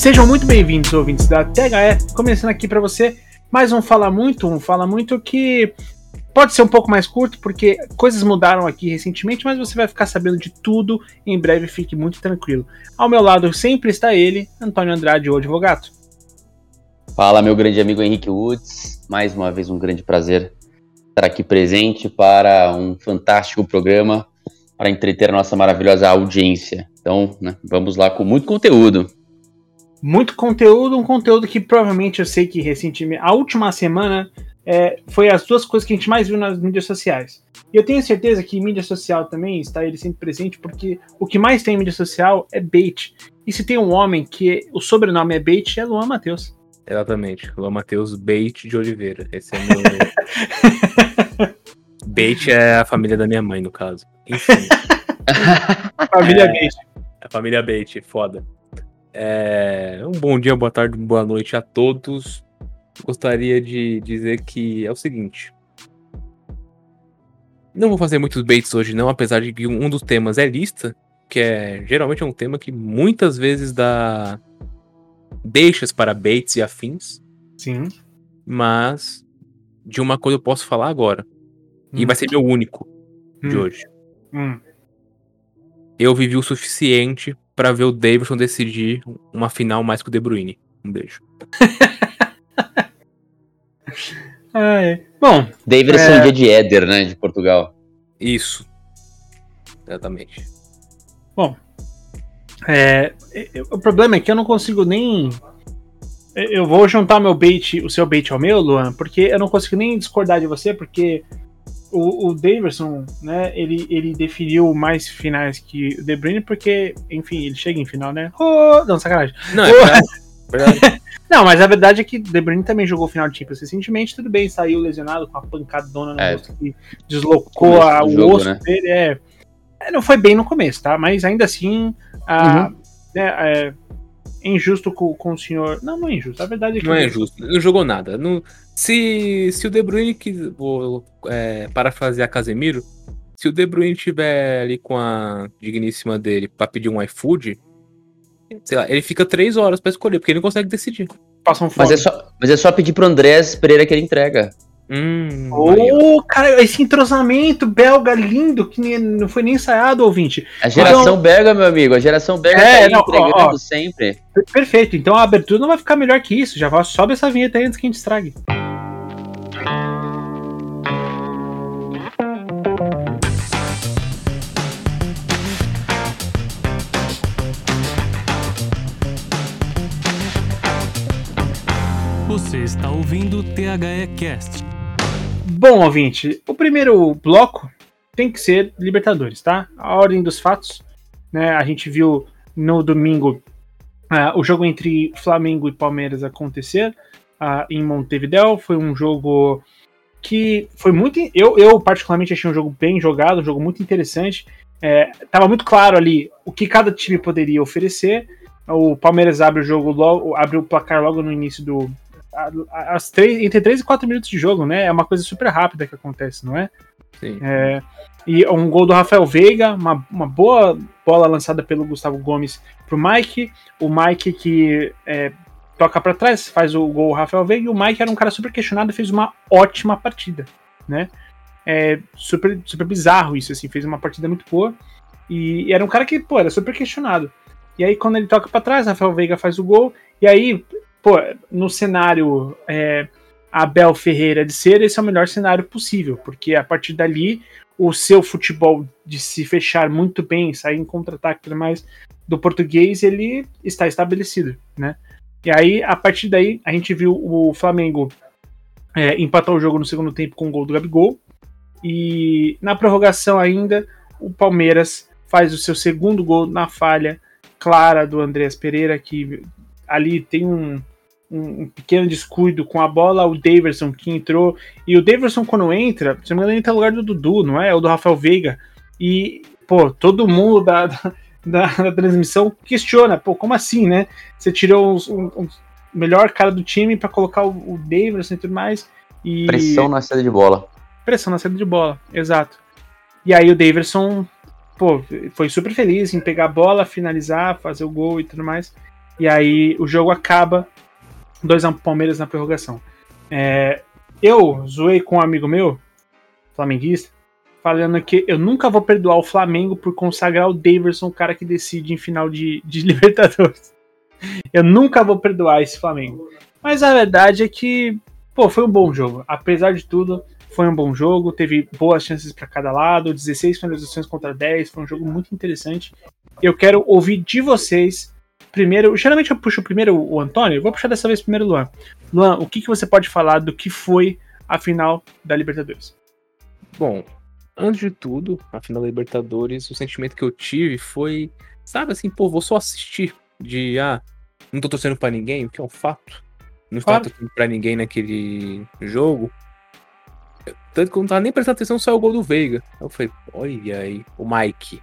Sejam muito bem-vindos, ouvintes da THE, começando aqui para você mais um Fala Muito, um Fala Muito que pode ser um pouco mais curto, porque coisas mudaram aqui recentemente, mas você vai ficar sabendo de tudo em breve, fique muito tranquilo. Ao meu lado sempre está ele, Antônio Andrade, o advogado. Fala, meu grande amigo Henrique Woods, mais uma vez um grande prazer estar aqui presente para um fantástico programa para entreter a nossa maravilhosa audiência. Então, né, vamos lá com muito conteúdo muito conteúdo, um conteúdo que provavelmente eu sei que recentemente, a última semana, é, foi as duas coisas que a gente mais viu nas mídias sociais. E eu tenho certeza que mídia social também está ele sempre presente, porque o que mais tem em mídia social é bait. E se tem um homem que o sobrenome é bait, é Luan Matheus. Exatamente, Luan Matheus Bait de Oliveira. Esse é meu. bait é a família da minha mãe, no caso. Enfim. família é, Bait. A família Bait, foda. É, um bom dia, boa tarde, boa noite a todos. Gostaria de dizer que é o seguinte. Não vou fazer muitos baits hoje, não, apesar de que um dos temas é lista, que é geralmente é um tema que muitas vezes dá deixas para baits e afins. Sim. Mas de uma coisa eu posso falar agora. Hum. E vai ser meu único hum. de hoje. Hum. Eu vivi o suficiente para ver o Davidson decidir uma final mais que o De Bruyne. Um beijo. Ai. Bom, Davidson é... dia de Éder, né, de Portugal. Isso. Exatamente. Bom, é, o problema é que eu não consigo nem. Eu vou juntar meu bait, o seu bait ao meu, Luan, porque eu não consigo nem discordar de você, porque o, o Davidson, né, ele, ele definiu mais finais que o De Bruyne, porque, enfim, ele chega em final, né? Oh, não, sacanagem. Não, é verdade. verdade. não, mas a verdade é que De Bruyne também jogou final de Champions recentemente, tudo bem, saiu lesionado com a pancadona no é, rosto que deslocou a, o jogo, osso né? dele, é, é, Não foi bem no começo, tá? Mas ainda assim, a, uhum. né, é, injusto com, com o senhor. Não, não é injusto. A verdade é que. Não é injusto. Não jogou nada. Não, se, se o De Bruyne quis, vou é, parafrasear Casemiro, se o De Bruyne tiver ali com a digníssima dele para pedir um iFood, sei lá, ele fica três horas para escolher, porque ele não consegue decidir. Passa um mas, é só, mas é só pedir pro Andrés Pereira que ele entrega. Hum, oh, cara, esse entrosamento belga lindo que não foi nem ensaiado, ouvinte. A geração então, belga, meu amigo, a geração belga é, tá não, entregando ó, ó, sempre. Perfeito, então a abertura não vai ficar melhor que isso. Já sobe essa vinheta aí antes que a gente estrague. Você está ouvindo o THE Cast Bom, ouvinte, o primeiro bloco tem que ser Libertadores, tá? A ordem dos fatos, né? A gente viu no domingo uh, o jogo entre Flamengo e Palmeiras acontecer uh, em Montevideo. Foi um jogo que foi muito. Eu, eu, particularmente, achei um jogo bem jogado, um jogo muito interessante. É, tava muito claro ali o que cada time poderia oferecer. O Palmeiras abre o jogo logo, abre o placar logo no início do, as três, entre 3 e 4 minutos de jogo, né? É uma coisa super rápida que acontece, não é? Sim. É, e um gol do Rafael Veiga, uma, uma boa bola lançada pelo Gustavo Gomes pro Mike. O Mike que é, toca para trás, faz o gol o Rafael Veiga. E o Mike era um cara super questionado e fez uma ótima partida, né? É super, super bizarro isso, assim, fez uma partida muito boa. E, e era um cara que, pô, era super questionado. E aí, quando ele toca para trás, Rafael Veiga faz o gol. E aí, pô, no cenário é, Abel Ferreira de ser, esse é o melhor cenário possível, porque a partir dali o seu futebol de se fechar muito bem, sair em contra-ataque e mais do português, ele está estabelecido, né? E aí, a partir daí, a gente viu o Flamengo é, empatar o jogo no segundo tempo com o gol do Gabigol. E na prorrogação ainda, o Palmeiras faz o seu segundo gol na falha clara do Andreas Pereira, que ali tem um, um, pequeno descuido com a bola, o Daverson que entrou. E o Daverson, quando entra, se não me engano, entra no lugar do Dudu, não é? Ou do Rafael Veiga. E, pô, todo mundo da, da transmissão questiona, pô, como assim, né? Você tirou os, um, um melhor cara do time para colocar o, o Daverson e tudo mais. E... Pressão na saída de bola. Pressão na saída de bola, exato. E aí o Daverson, pô, foi super feliz em pegar a bola, finalizar, fazer o gol e tudo mais. E aí o jogo acaba 2x1 Palmeiras na prorrogação. É, eu zoei com um amigo meu, flamenguista, falando que eu nunca vou perdoar o Flamengo por consagrar o Daverson, o cara que decide em final de, de Libertadores. Eu nunca vou perdoar esse Flamengo. Mas a verdade é que, pô, foi um bom jogo. Apesar de tudo, foi um bom jogo. Teve boas chances para cada lado, 16 finalizações contra 10. Foi um jogo muito interessante. Eu quero ouvir de vocês. Primeiro, geralmente eu puxo primeiro o Antônio, eu vou puxar dessa vez primeiro o Luan. Luan, o que, que você pode falar do que foi a final da Libertadores? Bom, antes de tudo, a final da Libertadores, o sentimento que eu tive foi, sabe assim, pô, vou só assistir. De, ah, não tô torcendo pra ninguém, o que é um fato. Não Claro. estava torcendo pra ninguém naquele jogo. Tanto que eu não tava nem prestando atenção, só o gol do Veiga. Aí eu falei, olha aí, o Mike.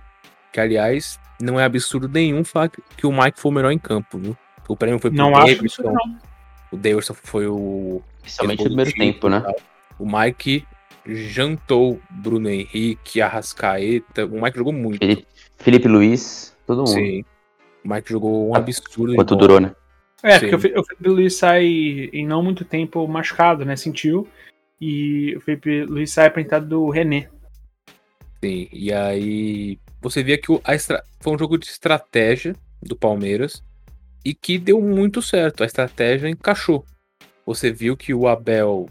Que, aliás, não é absurdo nenhum falar que- que o Mike foi o melhor em campo, viu? O prêmio foi pro Não acho isso Davidson. não. O Davidson foi o Principalmente no primeiro tempo, né? O Mike jantou Bruno Henrique, Arrascaeta. O Mike jogou muito. Felipe, Felipe Luiz, todo mundo. Sim. O Mike jogou um absurdo. de Quanto durou, né? É, Sim. porque o Fe- o Felipe Luiz sai em não muito tempo machucado, né? Sentiu. E o Felipe Luiz sai apresentado do René. Sim. E aí você via que o- a estra... foi um jogo de estratégia do Palmeiras e que deu muito certo. A estratégia encaixou. Você viu que o Abel.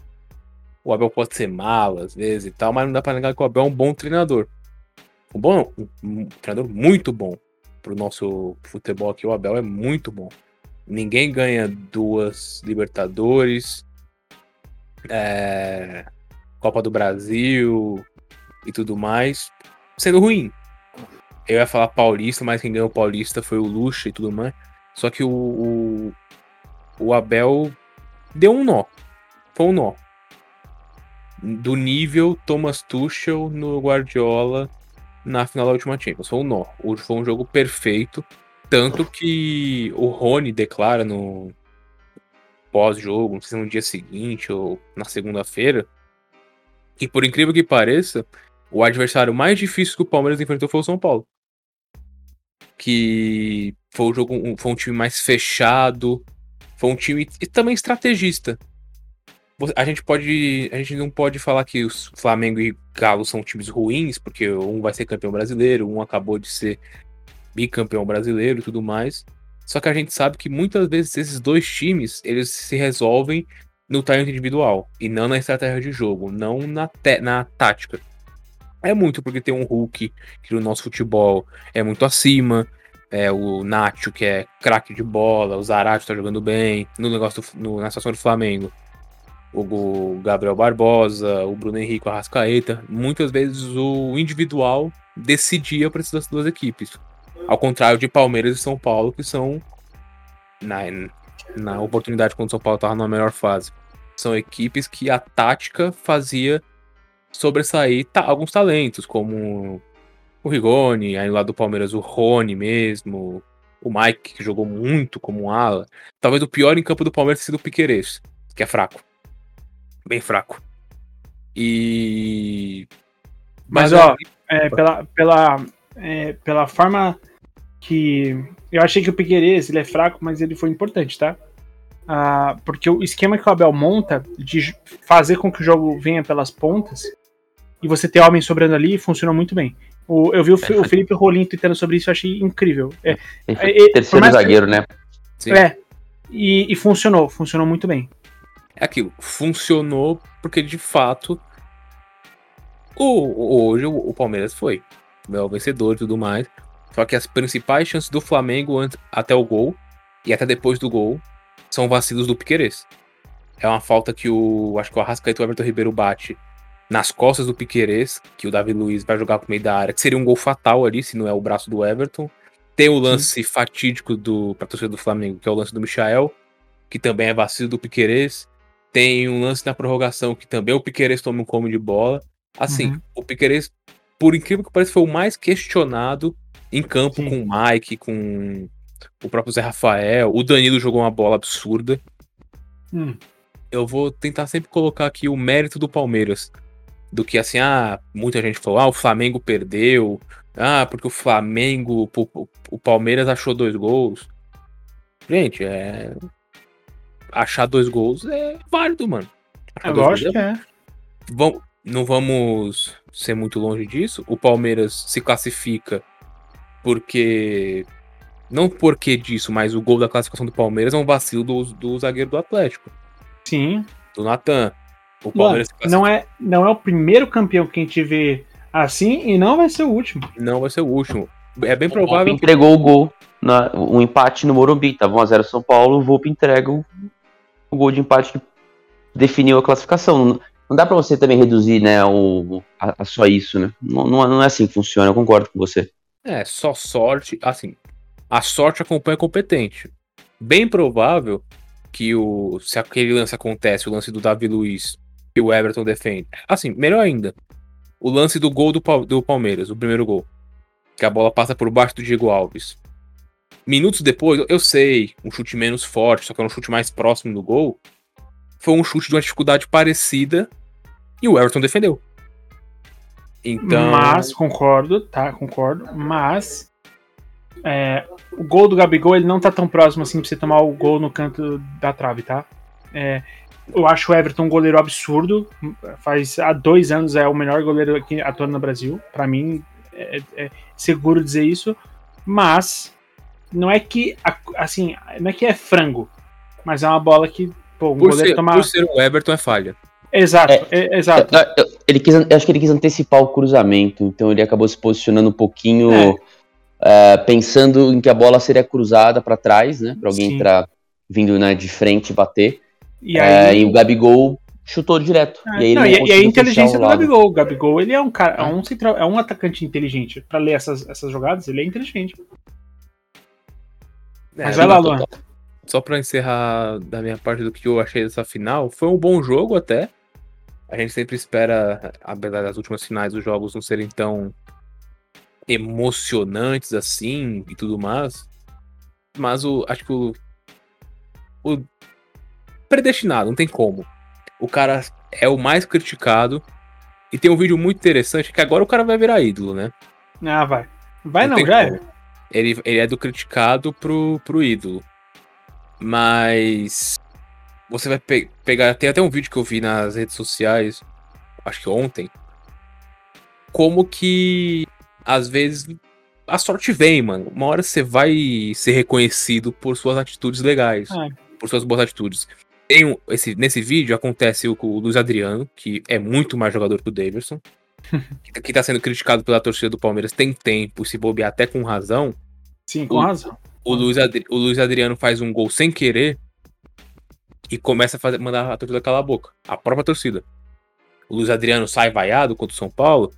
O Abel pode ser mala às vezes e tal, mas não dá pra negar que o Abel é um bom treinador. Um bom, um, um treinador muito bom pro nosso futebol aqui. O Abel é muito bom. Ninguém ganha duas Libertadores, é, Copa do Brasil e tudo mais, sendo ruim. Eu ia falar Paulista, mas quem ganhou o Paulista foi o Lucha e tudo mais. Só que o, o, o Abel deu um nó. Foi um nó. Do nível Thomas Tuchel no Guardiola na final da última Champions. Foi um nó. Foi um jogo perfeito. Tanto que o Rony declara no pós-jogo, não sei se no dia seguinte ou na segunda-feira, que por incrível que pareça, o adversário mais difícil que o Palmeiras enfrentou foi o São Paulo. Que foi um jogo, foi um time mais fechado, foi um time e também estrategista. A gente pode, a gente não pode falar que os Flamengo e Galo são times ruins, porque um vai ser campeão brasileiro, um acabou de ser bicampeão brasileiro e tudo mais. Só que a gente sabe que muitas vezes esses dois times, eles se resolvem no talento individual e não na estratégia de jogo, não na, na tática. É muito porque tem um Hulk que no nosso futebol é muito acima, é o Nacho que é craque de bola, o Zarate tá jogando bem, no negócio do- no- na situação do Flamengo. O, Gabriel Barbosa, o Bruno Henrique, o Arrascaeta, muitas vezes o individual decidia para essas duas equipes. Ao contrário de Palmeiras e São Paulo, que são na, na oportunidade quando o São Paulo estava na melhor fase. São equipes que a tática fazia sobressair ta- alguns talentos, como o Rigoni, aí lá do Palmeiras o Rony mesmo, o Mike, que jogou muito como ala. Talvez o pior em campo do Palmeiras tenha sido o Piquerez, que é fraco. Bem fraco. E. Mas, ó, é, pela, pela, é, pela forma que. Eu achei que o Piqueires ele é fraco, mas ele foi importante, tá? Ah, porque o esquema que o Abel monta de fazer com que o jogo venha pelas pontas e você ter homens sobrando ali funcionou muito bem. O- eu vi o, o Felipe Rolim tweetando sobre isso, eu achei incrível. É, Ele É, é, terceiro mais que- zagueiro, né? Sim. é e, e funcionou, funcionou muito bem. É aquilo, funcionou porque de fato o, hoje o, o Palmeiras foi é o vencedor e tudo mais. Só que as principais chances do Flamengo antes, até o gol e até depois do gol são vacilos do Piquerez. É uma falta que o acho que o Arrascaeta e o Everton Ribeiro bate nas costas do Piquerez, que o Davi Luiz vai jogar pro meio da área, que seria um gol fatal ali se não é o braço do Everton. Tem o lance fatídico do pra torcida do Flamengo, que é o lance do Michael, que também é vacilo do Piquerez. Tem um lance na prorrogação que também o Piquerez toma um come de bola. Assim, Uhum. o Piquerez, por incrível que pareça, foi o mais questionado em campo Sim. com o Mike, com o próprio Zé Rafael. O Danilo jogou uma bola absurda. Hum. Eu vou tentar sempre colocar aqui o mérito do Palmeiras. Do que assim, ah, muita gente falou, ah, o Flamengo perdeu. Ah, porque o Flamengo, o Palmeiras achou dois gols. Gente, é. Achar dois gols é válido, mano. Achar É lógico gols que é. Vam- não vamos ser muito longe disso. O Palmeiras se classifica porque. Não porque disso, mas o gol da classificação do Palmeiras é um vacilo do, do zagueiro do Atlético, Sim. do Natan. O Mano, Palmeiras se classifica- não é, não é o primeiro campeão que a gente vê assim e não vai ser o último. não vai ser o último. É bem O Volpe provável. entregou o gol, na, um empate no Morumbi. Tava 1x0 São Paulo, o Volpe entrega o, o gol de empate que definiu a classificação. Não, dá pra você também reduzir né, o, a, a só isso, né? Não, não, é- não é assim que funciona, eu concordo com você. É, só sorte. Assim, a sorte acompanha competente. Bem provável que o. Se aquele lance acontece, o lance do Davi Luiz que o Everton defende. Assim, melhor ainda. O lance do gol do, do Palmeiras, o primeiro gol. Que a bola passa por baixo do Diego Alves. Minutos depois, eu sei, um chute menos forte, só que era um chute mais próximo do gol. Foi um chute de uma dificuldade parecida e o Everton defendeu. Então. Mas, concordo, tá? Concordo. Mas. é, o gol do Gabigol ele não tá tão próximo assim pra você tomar o gol no canto da trave, tá? É, eu acho o Everton um goleiro absurdo. Faz há dois anos é o melhor goleiro aqui atuando no Brasil. Pra mim, é, é seguro dizer isso. Mas não é que assim, não é que é frango, mas é uma bola que pô, um Por goleiro ser, tomar. por ser o Everton é falha. Exato, é- exato. Eu- eu- Ele quis, eu acho que ele quis antecipar o cruzamento, então ele acabou se posicionando um pouquinho É. eh, pensando em que a bola seria cruzada pra trás, né? Pra alguém Sim. entrar vindo né, de frente e bater. E aí, e o Gabigol chutou direto. É, e aí ele não, não e, e a inteligência do lado. Gabigol. O Gabigol, ele é um cara, é um, central, é um atacante inteligente. Pra ler essas, essas jogadas, ele é inteligente. Mas É, vai lá, não, Luan. Só pra encerrar da minha parte do que eu achei dessa final, foi um bom jogo até. A gente sempre espera, apesar das últimas finais dos jogos não serem tão emocionantes assim e tudo mais. Mas o, acho que o, o predestinado, não tem como. O cara é o mais criticado. E tem um vídeo muito interessante que agora o cara vai virar ídolo, né? Ah, vai. Vai não, tem já como. é. Ele, ele é do criticado pro, pro ídolo. Mas. Você vai pe- pegar. Tem até um vídeo que eu vi nas redes sociais, acho que ontem. Como que. Às vezes. A sorte vem, mano. Uma hora você vai ser reconhecido por suas atitudes legais. É. Por suas boas atitudes. Tem um- esse, nesse vídeo acontece o, o Luiz Adriano, que é muito mais jogador que o Davidson. Que, que tá sendo criticado pela torcida do Palmeiras tem tempo, se bobear até com razão. Sim, com O- razão. O Luiz, Adri- o Luiz Adriano faz um gol sem querer e começa a fazer, mandar a torcida calar a boca. A própria torcida. O Luiz Adriano sai vaiado contra o São Paulo,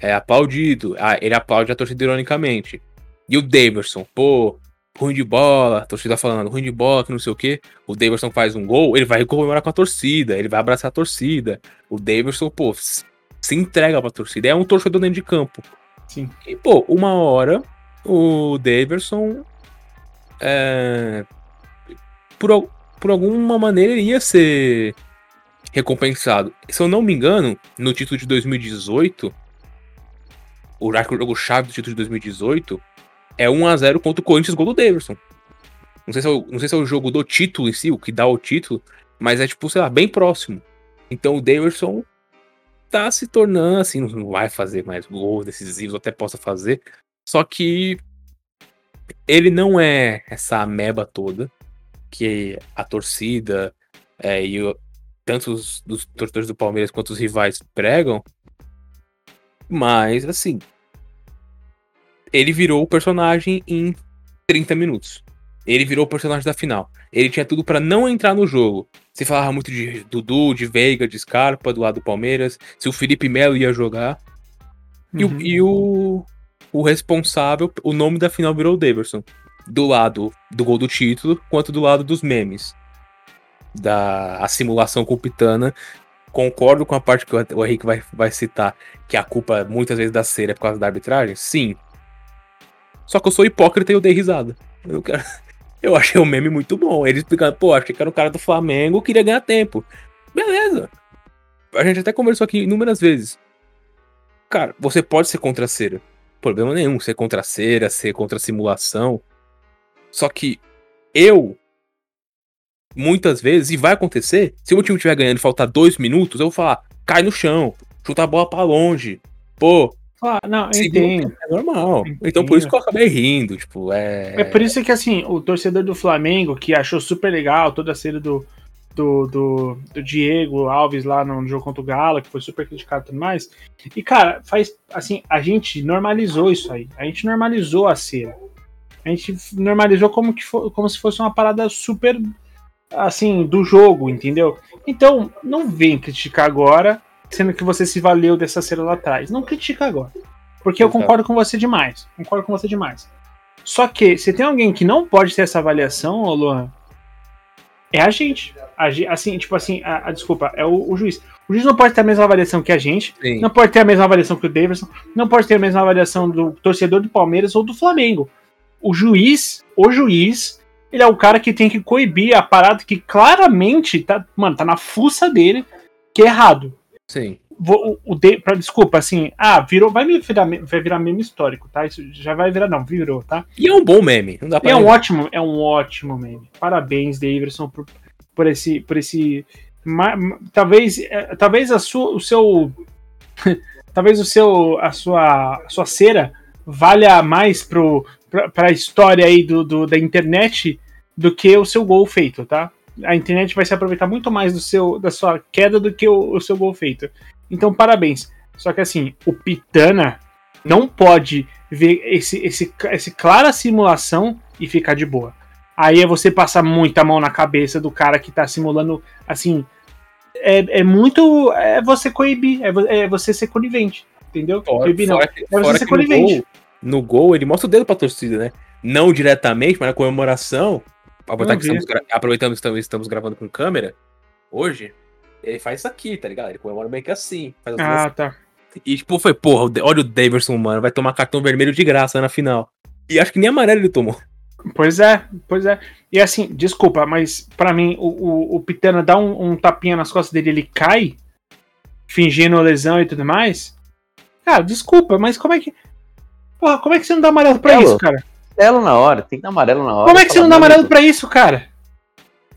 é aplaudido. Ah, ele aplaude a torcida ironicamente. E o Daverson, pô, ruim de bola, a torcida falando ruim de bola, que não sei o quê. O Daverson faz um gol, ele vai comemorar com a torcida, ele vai abraçar a torcida. O Daverson, pô, se entrega pra torcida. É um torcedor dentro de campo. Sim. E, pô, uma hora o Daverson. É, por, por alguma maneira ia ser recompensado. Se eu não me engano, no título de 2018, o acho que o jogo chave do título de 2018 é 1x0 contra o Corinthians, gol do Daverson. Não sei, se é o, não sei se é o jogo do título em si, o que dá o título, mas é tipo, sei lá, bem próximo. Então o Daverson tá se tornando assim, não vai fazer mais gols decisivos, até possa fazer. Só que ele não é essa ameba toda que a torcida é, e o- tanto os dos torcedores do Palmeiras quanto os rivais pregam. Mas, assim, ele virou o personagem em 30 minutos. Ele virou o personagem da final. Ele tinha tudo pra não entrar no jogo. Se falava muito de Dudu, de Veiga, de Scarpa do lado do Palmeiras. Se o Felipe Melo ia jogar. E, o- Uhum. e o, o responsável, o nome da final virou o Daverson. Do lado do gol do título, quanto do lado dos memes. Da a simulação com o Pitana. Concordo com a parte que o Henrique vai, vai citar, que a culpa muitas vezes da cera é por causa da arbitragem? Sim. Só que eu sou hipócrita e eu dei risada. Eu, quero- eu achei o meme muito bom. Ele explicando, pô, achei que era um cara do Flamengo, queria ganhar tempo. Beleza. A gente até conversou aqui inúmeras vezes. Cara, você pode ser contra a cera. Problema nenhum, ser contra a cera, ser contra a simulação. Só que eu, muitas vezes, e vai acontecer, se o meu time estiver ganhando e faltar dois minutos, eu vou falar, cai no chão, chuta a bola pra longe. Pô, Ah, não, entendo. é normal. Entendo. Então por isso que eu acabei rindo, tipo, é... É por isso que, assim, o torcedor do Flamengo, que achou super legal toda a cena do, do, do, do Diego Alves lá no jogo contra o Galo, que foi super criticado e tudo mais. E, cara, faz, assim, a gente normalizou isso aí. A gente normalizou a cena. A gente normalizou como, que fo- como se fosse uma parada super, assim, do jogo, entendeu? Então, não vem criticar agora, sendo que você se valeu dessa cena lá atrás. Não critica agora. Porque eu Exato. concordo com você demais. Concordo com você demais. Só que se tem alguém que não pode ter essa avaliação, ô Luan, é a gente. A assim, tipo assim, a, a- desculpa, é o, o juiz. O juiz não pode ter a mesma avaliação que a gente, Sim. não pode ter a mesma avaliação que o Davidson, não pode ter a mesma avaliação do torcedor do Palmeiras ou do Flamengo. O juiz, o juiz, ele é o cara que tem que coibir a parada que claramente tá, mano, tá na fuça dele, que é errado Sim. vou, o, o de, pra, desculpa, assim, ah, virou, vai me virar, vai virar meme histórico, tá? Isso já vai virar, não, virou, tá? E é um bom meme, não dá pra é um ótimo, é um ótimo meme. Parabéns, Davidson, por, por esse, por esse, ma- ma- talvez, eh, talvez a sua, o seu, talvez o seu, a sua, a sua cera valha mais pro, pra, pra história aí do, do- da internet do que o seu gol feito, tá? A internet vai se aproveitar muito mais do seu, da sua queda do que o, o seu gol feito. Então, parabéns. Só que assim, o Pitana não pode ver esse, esse, esse clara simulação e ficar de boa. Aí é você passar muita mão na cabeça do cara que tá simulando, assim. É, é muito. É você coibir, é, é você ser conivente, entendeu? Fora, coibir não. que, É você ser que no, conivente. gol, no gol, ele mostra o dedo pra torcida, né? Não diretamente, mas na comemoração. Aproveitar que estamos, aproveitando que estamos, estamos gravando com câmera, hoje, ele faz isso aqui, tá ligado? Ele comemora meio que assim. Faz Ah, tá. E tipo, foi, porra, olha o Daverson, mano, vai tomar cartão vermelho de graça na final. E acho que nem amarelo ele tomou. Pois é, pois é. E assim, desculpa, mas pra mim, o, o, o Pitana dá um, um tapinha nas costas dele, ele cai, fingindo lesão e tudo mais. Cara, desculpa, mas como é que. Porra, como é que você não dá amarelo pra É, isso, louco. cara? Amarelo na hora, tem que dar amarelo na hora. Como é que você não dá amarelo pra isso, cara?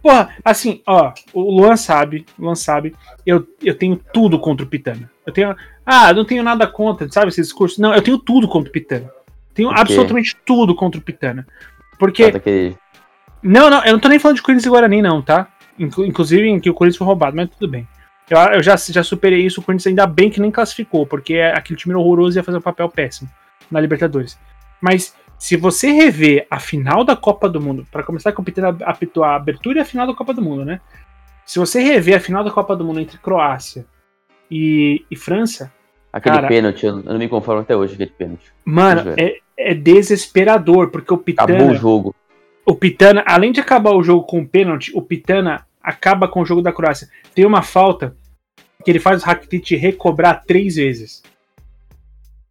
Porra, assim, ó, o Luan sabe, o Luan sabe, eu, eu tenho tudo contra o Pitana. Eu tenho. Ah, eu não tenho nada contra, sabe, esse discurso? Não, eu tenho tudo contra o Pitana. Tenho absolutamente tudo contra o Pitana. Porque. Trata que- Não, não, eu não tô nem falando de Corinthians e Guarani, não, tá? Inclu- inclusive em que o Corinthians foi roubado, mas tudo bem. Eu, eu já, já superei isso, o Corinthians ainda bem que nem classificou, porque é- aquele time horroroso ia fazer um papel péssimo na Libertadores. Mas se você rever a final da Copa do Mundo, pra começar que o Peter apitou a abertura e a final da Copa do Mundo, né? Se você rever a final da Copa do Mundo entre Croácia e, e França, Aquele Cara- pênalti, eu não me conformo até hoje aquele pênalti. mano, é, é desesperador, porque o Acabou Pitana. o jogo. o Pitana, além de acabar o jogo com o pênalti, o Pitana acaba com o jogo da Croácia. Tem uma falta que ele faz o Rakitic recobrar três vezes.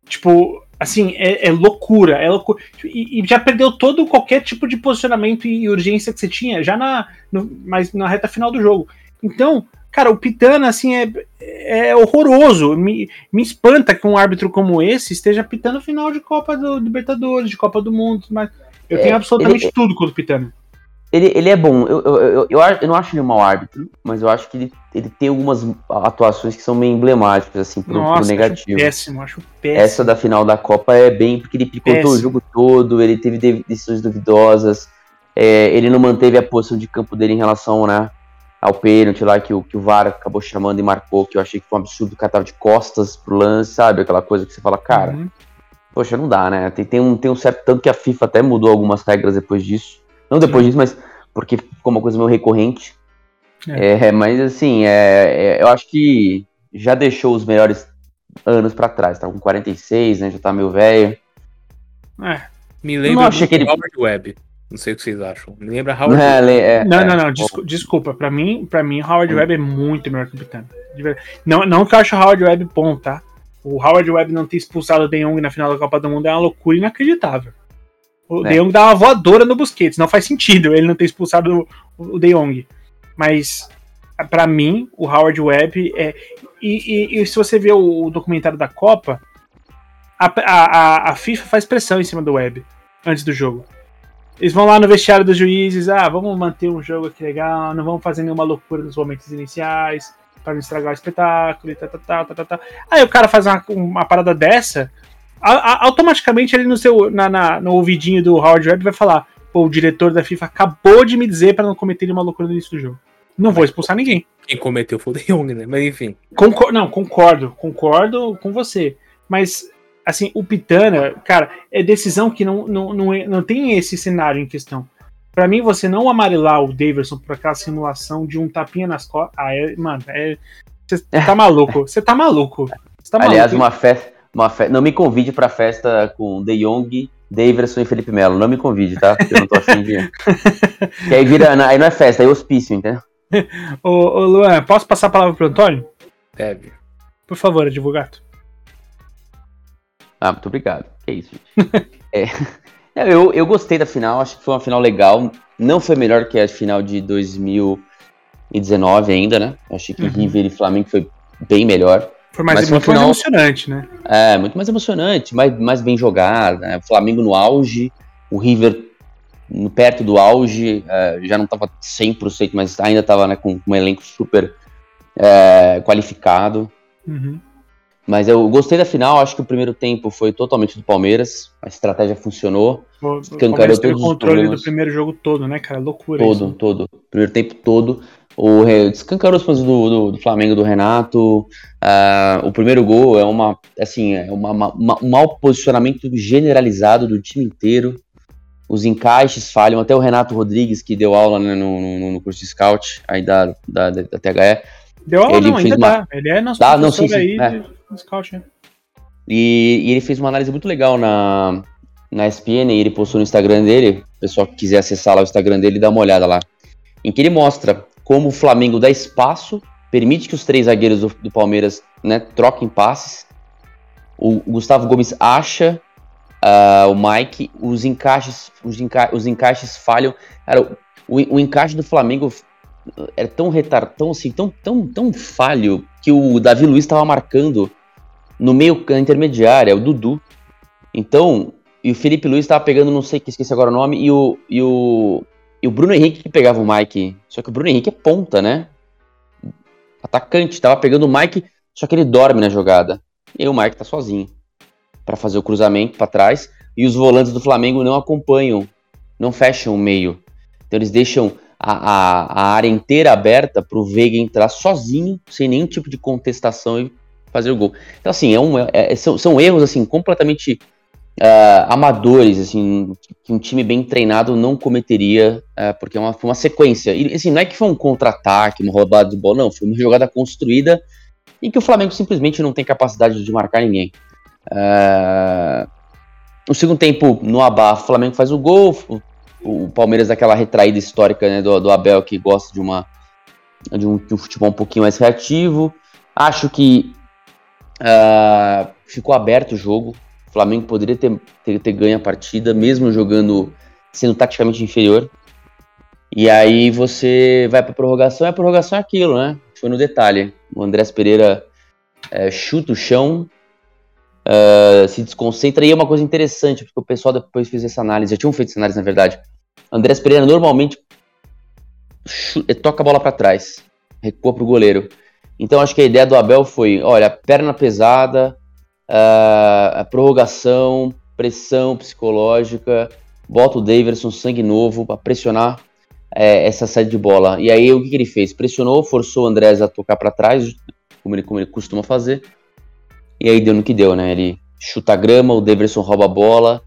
Tipo, assim, é, é loucura, é loucura. E, e já perdeu todo qualquer tipo de posicionamento e urgência que você tinha, já na, no, mas na reta final do jogo. Então, cara, o Pitana, assim, é, é horroroso. Me, me espanta que um árbitro como esse esteja pitando final de Copa do Libertadores, de Copa do Mundo, mas eu É, tenho absolutamente ele- tudo contra o Pitana. Ele, ele é bom. Eu, eu, eu, eu, acho- eu não acho ele um mau árbitro, mas eu acho que ele, ele tem algumas atuações que são meio emblemáticas, assim, pro, pro Nossa, acho negativo. péssimo, acho péssimo. Essa da final da Copa é bem, porque ele picotou o jogo todo, ele teve de- decisões duvidosas, é, ele não manteve a posição de campo dele em relação né, ao pênalti lá que o, que o VAR acabou chamando e marcou, que eu achei que foi um absurdo, o cara tava de costas pro lance, sabe? Aquela coisa que você fala, cara, Uhum. poxa, não dá, né? Tem, tem, um, tem um certo tanto que a FIFA até mudou algumas regras depois disso. Não depois disso, mas porque ficou uma coisa meio recorrente. É, mas assim, é, é, eu acho que já deixou os melhores anos pra trás. Tá com 46, né? Já tá meio velho. É. Me não lembra achei muito que ele- Howard Webb. Não sei o que vocês acham. Me lembra Howard É, Webb. le- é, Não, é. não, não, descu- desculpa. Pra mim, pra mim, Howard Hum. Webb é muito melhor que o verdade. Não, não que eu acho o Howard Webb bom, tá? O Howard Webb não ter expulsado o De Jong na final da Copa do Mundo é uma loucura inacreditável. O É. De Jong dá uma voadora no Busquets. Não faz sentido ele não ter expulsado o, o De Jong. Mas, pra mim, o Howard Webb é. E, e- e se você ver o, o documentário da Copa, a, a, a- FIFA faz pressão em cima do Webb antes do jogo. Eles vão lá no vestiário dos juízes, ah, vamos manter um jogo aqui legal, não vamos fazer nenhuma loucura nos momentos iniciais, para não estragar o espetáculo e tal, tal, tal, tal, tal. Aí o cara faz uma, uma parada dessa, a, a, automaticamente ali no seu na, na, no ouvidinho do Howard Webb vai falar: Pô, o diretor da FIFA acabou de me dizer para não cometer uma loucura no início do jogo. Não vou expulsar ninguém. Quem cometeu foi o De Jong, né? Mas enfim. Concor não, concordo, concordo com você. Mas, assim, o Pitana, cara, é decisão que não, não, não, é, não tem esse cenário em questão. Para mim, você não amarelar o Daverson por aquela simulação de um tapinha nas costas. Ah, é, mano, é. Você tá maluco. Você tá maluco. Você tá Aliás, maluco, uma festa. Uma fe... Não me convide pra festa com De Jong, Daverson e Felipe Melo. Não me convide, tá? Porque eu não tô afim de. que aí vira. Aí não é festa, aí é hospício, entendeu? ô, ô, Luan, posso passar a palavra pro Antônio? Deve. Por favor, advogado. Ah, muito obrigado. Que isso, gente. é, eu, eu gostei da final, acho que foi uma final legal. Não foi melhor que a final de 2019 ainda, né? Acho que uhum. River e Flamengo foi bem melhor. Foi mais, Mas muito final, mais emocionante, né? É, muito mais emocionante, mais, mais bem jogado. Né? O Flamengo no auge, o River perto do auge, é, já não estava 100%, mas ainda estava né, com, um elenco super é, qualificado. Uhum. Mas eu gostei da final, acho que o primeiro tempo foi totalmente do Palmeiras, a estratégia funcionou. O, o todos o controle do primeiro jogo todo, né, cara? Loucura Todo, isso. todo. Primeiro tempo todo. O, descancarou os fãs do, do, do, Flamengo, do Renato. Uh, o primeiro gol é uma, assim, é uma, uma, um mau posicionamento generalizado do time inteiro. Os encaixes falham, até o Renato Rodrigues, que deu aula né, no, no, no, curso de scout aí da, da, da THE. Deu aula ele não, ainda uma... dá. Ele é nosso dá, não, sim, sim, aí é. de, scout, né? E, e, ele fez uma análise muito legal na, na ESPN, e ele postou no Instagram dele, o pessoal que quiser acessar lá o Instagram dele, dá uma olhada lá. Em que ele mostra como o Flamengo dá espaço, permite que os três zagueiros do, do Palmeiras né, troquem passes. O, o Gustavo Gomes acha uh, o Mike, os encaixes, os, enca os encaixes falham. Cara, o, o encaixe do Flamengo era tão retardado, tão assim, tão, tão, tão falho que o Davi Luiz estava marcando no meio intermediária, o Dudu. Então, e o Felipe Luiz estava pegando, não sei que esqueci agora o nome, e o, e o, e o Bruno Henrique que pegava o Mike. Só que o Bruno Henrique é ponta, né? Atacante, tava pegando o Mike, só que ele dorme na jogada. E aí o Mike tá sozinho para fazer o cruzamento para trás. E os volantes do Flamengo não acompanham, não fecham o meio. Então eles deixam a, a, a área inteira aberta para o Veiga entrar sozinho, sem nenhum tipo de contestação e fazer o gol. Então, assim, é um, é, é são, são, erros assim completamente uh, amadores, assim, que um time bem treinado não cometeria, uh, porque é uma, foi uma sequência. E assim, não é que foi um contra-ataque, uma roubada de bola, não, foi uma jogada construída em que o Flamengo simplesmente não tem capacidade de marcar ninguém. Uh, no segundo tempo, no abafo, o Flamengo faz o gol, o Palmeiras daquela retraída histórica né, do, do, Abel que gosta de uma de um, de um, futebol um pouquinho mais reativo. Acho que uh, ficou aberto o jogo. Flamengo poderia ter, ter, ter, ganho a partida, mesmo jogando sendo taticamente inferior. E aí você vai para prorrogação, e a prorrogação é aquilo, né? Foi no detalhe. O Andrés Pereira é, chuta o chão, uh, se desconcentra. E é uma coisa interessante, porque o pessoal depois fez essa análise, já tinham feito essa análise na verdade. Andrés Pereira normalmente chuta, toca a bola para trás, recua para o goleiro. Então acho que a ideia do Abel foi: olha, perna pesada, uh, prorrogação, pressão psicológica, bota o Daverson, sangue novo, para pressionar é, essa saída de bola. E aí o que, que, ele fez? Pressionou, forçou o Andrés a tocar para trás, como ele, como ele costuma fazer, e aí deu no que deu, né? Ele chuta a grama, o Deverson rouba a bola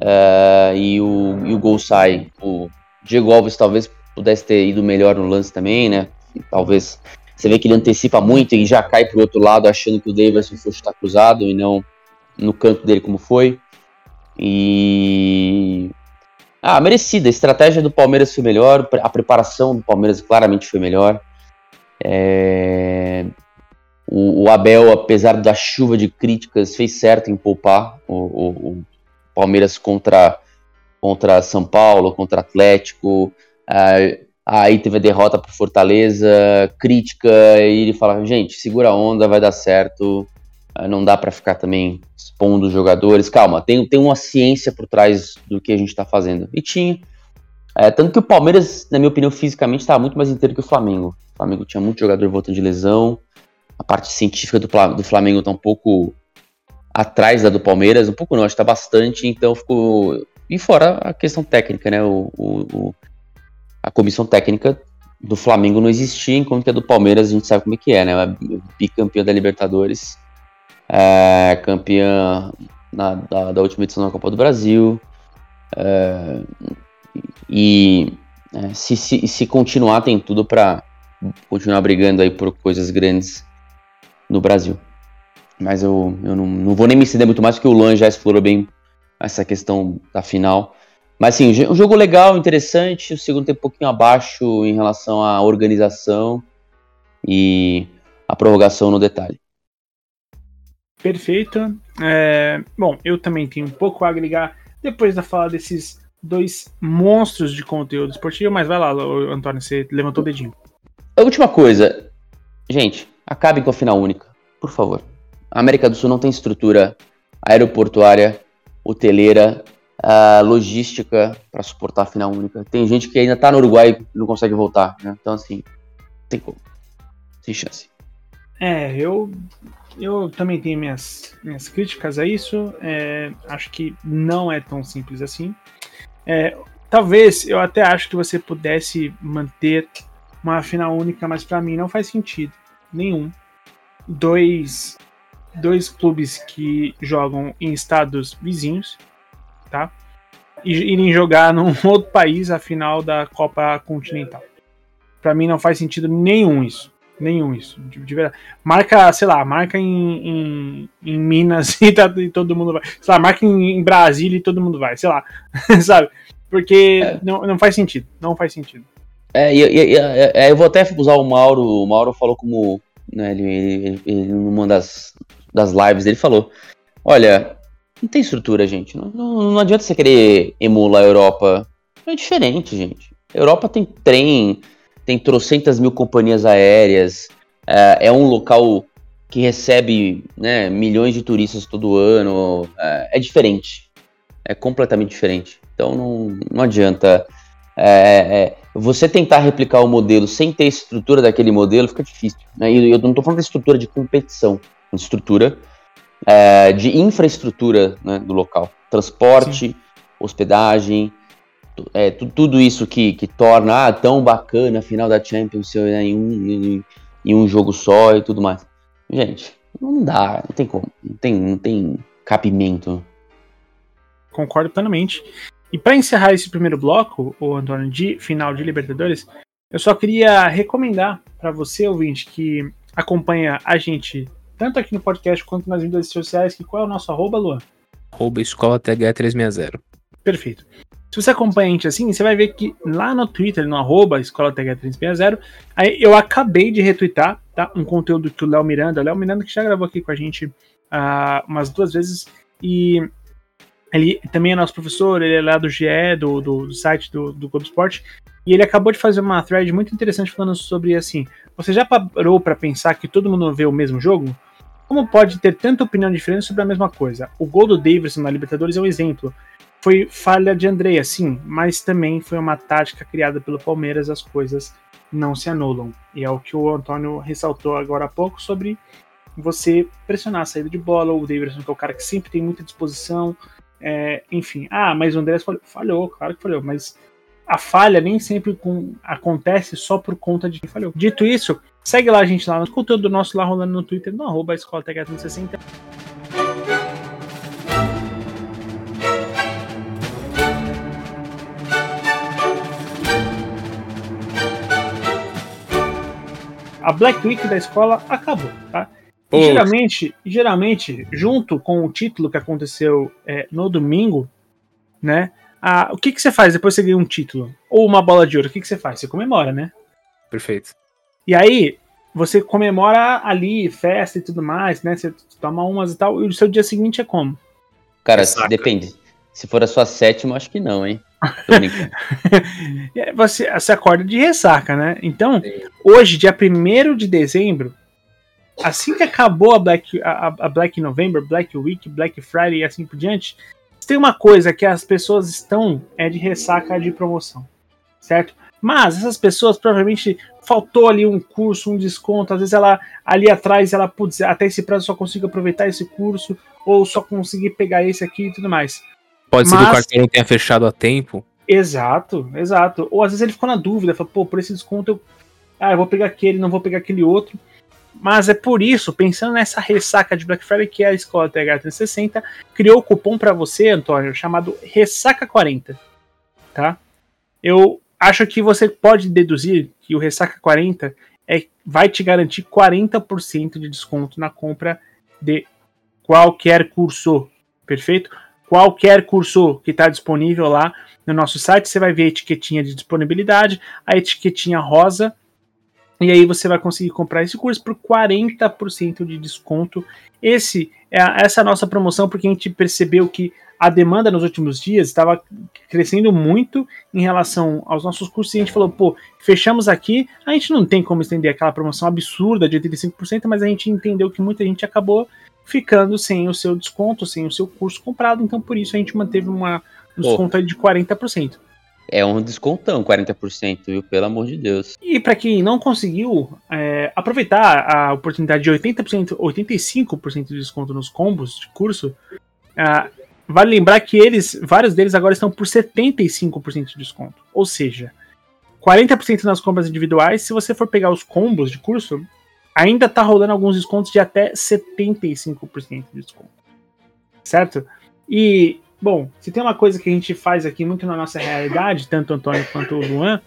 uh, e, o, e o gol sai. O Diego Alves talvez pudesse ter ido melhor no lance também, né? Talvez você vê que ele antecipa muito e já cai pro outro lado achando que o Davidson foi chutar cruzado e não no canto dele como foi. E. Ah, merecida. A estratégia do Palmeiras foi melhor, a preparação do Palmeiras claramente foi melhor. É... O, o, Abel, apesar da chuva de críticas, fez certo em poupar o, o, o Palmeiras contra, contra São Paulo, contra Atlético. Uh, aí teve a derrota para Fortaleza, crítica, e ele fala: gente, segura a onda, vai dar certo. Uh, não dá para ficar também expondo os jogadores. Calma, tem, tem uma ciência por trás do que a gente está fazendo. E tinha. É, tanto que o Palmeiras, na minha opinião, fisicamente estava muito mais inteiro que o Flamengo. O Flamengo tinha muito jogador voltando de lesão. A parte científica do, do Flamengo está um pouco atrás da do Palmeiras, um pouco não, acho que tá bastante, então ficou. E fora a questão técnica, né? O, o, o, a comissão técnica do Flamengo não existia, enquanto que a do Palmeiras a gente sabe como é que é, né? Bicampeã da Libertadores, é, campeã na, da, da, última edição da Copa do Brasil. É, e é, se, se, se continuar, tem tudo para continuar brigando aí por coisas grandes no Brasil. Mas eu, eu não, não vou nem me estender muito mais, porque o Lan já explorou bem essa questão da final. Mas sim, um jogo legal, interessante. O segundo tempo um pouquinho abaixo em relação à organização e a prorrogação no detalhe. Perfeito. É, bom, eu também tenho um pouco a agregar depois da fala desses dois monstros de conteúdo esportivo, mas vai lá, Antônio, você levantou o dedinho. A última coisa, gente, acabem com a final única, por favor. A América do Sul não tem estrutura aeroportuária, hoteleira, uh, logística para suportar a final única. Tem gente que ainda está no Uruguai e não consegue voltar, né? Então, assim, tem como. Sem chance. É, eu, eu também tenho minhas, minhas críticas a isso. É, acho que não é tão simples assim. É, talvez eu até acho que você pudesse manter uma final única, mas para mim não faz sentido nenhum. Dois dois clubes que jogam em estados vizinhos, tá? E irem jogar num outro país a final da Copa Continental. Para mim não faz sentido nenhum isso. Nenhum isso. De, de verdade. Marca, sei lá, marca em, em, em Minas e, tá, e, todo mundo vai. Sei lá, marca em, em, Brasília e todo mundo vai. Sei lá. Sabe? Porque é. não, não faz sentido. Não faz sentido. É, e, e, é, eu vou até usar o Mauro. O Mauro falou como. Né, ele, ele, ele, numa das, das lives dele falou: Olha, não tem estrutura, gente. Não, não, não adianta você querer emular a Europa. É diferente, gente. A Europa tem trem, tem trocentas mil companhias aéreas, é, é um local que recebe né, milhões de turistas todo ano. É, é, diferente. É completamente diferente. Então não, não adianta. É, é você tentar replicar o modelo sem ter estrutura daquele modelo fica difícil. Né? E eu não estou falando da estrutura de competição estrutura é, de infraestrutura né, do local. Transporte, Sim. hospedagem, é, tudo isso que, que torna ah, tão bacana a final da Champions né, em, um, em, em, um jogo só e tudo mais. Gente, não dá, não tem como, não tem, não tem capimento. Concordo plenamente. E para encerrar esse primeiro bloco, o Antônio, de final de Libertadores, eu só queria recomendar para você, ouvinte, que acompanha a gente tanto aqui no podcast quanto nas mídias sociais, que qual é o nosso arroba, Luan? Arroba escola TH360. Perfeito. Se você acompanha a gente assim, você vai ver que lá no Twitter, no arroba escola TH360, aí eu acabei de retweetar, tá? Um conteúdo que o Léo Miranda, o Léo Miranda que já gravou aqui com a gente uh, umas duas vezes, e ele também é nosso professor, ele é lá do GE, do, do, do site do, do Globo Esporte, e ele acabou de fazer uma thread muito interessante falando sobre assim: você já parou para pensar que todo mundo vê o mesmo jogo? Como pode ter tanta opinião diferente sobre a mesma coisa? O gol do Davidson na Libertadores é um exemplo. Foi falha de Andrea, sim, mas também foi uma tática criada pelo Palmeiras, as coisas não se anulam. E é o que o Antônio ressaltou agora há pouco sobre você pressionar a saída de bola, o Davidson que é o cara que sempre tem muita disposição, é, enfim. Ah, mas o André falhou, falhou, claro que falhou, mas a falha nem sempre com, acontece só por conta de quem falhou. Dito isso, segue lá a gente lá no conteúdo do nosso lá rolando no Twitter, no arroba escola 360 A Black Week da escola acabou, tá? E geralmente, geralmente, junto com o título que aconteceu é, no domingo, né? Ah, o que, que você faz depois que você ganha um título? Ou uma bola de ouro? O que, que você faz? Você comemora, né? Perfeito. E aí, você comemora ali, festa e tudo mais, né? Você toma umas e tal. E o seu dia seguinte é como? Cara, depende. Se for a sua sétima, acho que não, hein? você, você acorda de ressaca, né? Então, Sim. hoje, dia 1 de dezembro, assim que acabou a Black, a, a Black November, Black Week, Black Friday e assim por diante, tem uma coisa que as pessoas estão é de ressaca de promoção. certo? Mas essas pessoas provavelmente faltou ali um curso, um desconto, às vezes ela ali atrás ela putz, até esse prazo só consigo aproveitar esse curso ou só conseguir pegar esse aqui e tudo mais. Pode ser que o cartão não tenha fechado a tempo. Exato, exato. Ou às vezes ele ficou na dúvida, falou, pô, por esse desconto eu, ah, eu vou pegar aquele, não vou pegar aquele outro. Mas é por isso, pensando nessa ressaca de Black Friday que é a escola TH360, criou o cupom para você, Antônio, chamado Ressaca40, tá? Eu acho que você pode deduzir que o Ressaca 40 é, vai te garantir 40% de desconto na compra de qualquer curso, perfeito? Qualquer curso que está disponível lá no nosso site, você vai ver a etiquetinha de disponibilidade, a etiquetinha rosa, e aí você vai conseguir comprar esse curso por 40% de desconto. Esse é essa é a nossa promoção porque a gente percebeu que a demanda nos últimos dias estava crescendo muito em relação aos nossos cursos e a gente falou, pô, fechamos aqui, a gente não tem como estender aquela promoção absurda de 85%, mas a gente entendeu que muita gente acabou ficando sem o seu desconto, sem o seu curso comprado, então por isso a gente manteve uma, um desconto de 40%. É um descontão, 40%, viu? Pelo amor de Deus. E para quem não conseguiu é, aproveitar a oportunidade de 80%, 85% de desconto nos combos de curso, uh, vale lembrar que eles, vários deles agora estão por 75% de desconto. Ou seja, 40% nas compras individuais. Se você for pegar os combos de curso, ainda tá rolando alguns descontos de até 75% de desconto. Certo? E Bom, se tem uma coisa que a gente faz aqui muito na nossa realidade, tanto o Antônio quanto o Luan,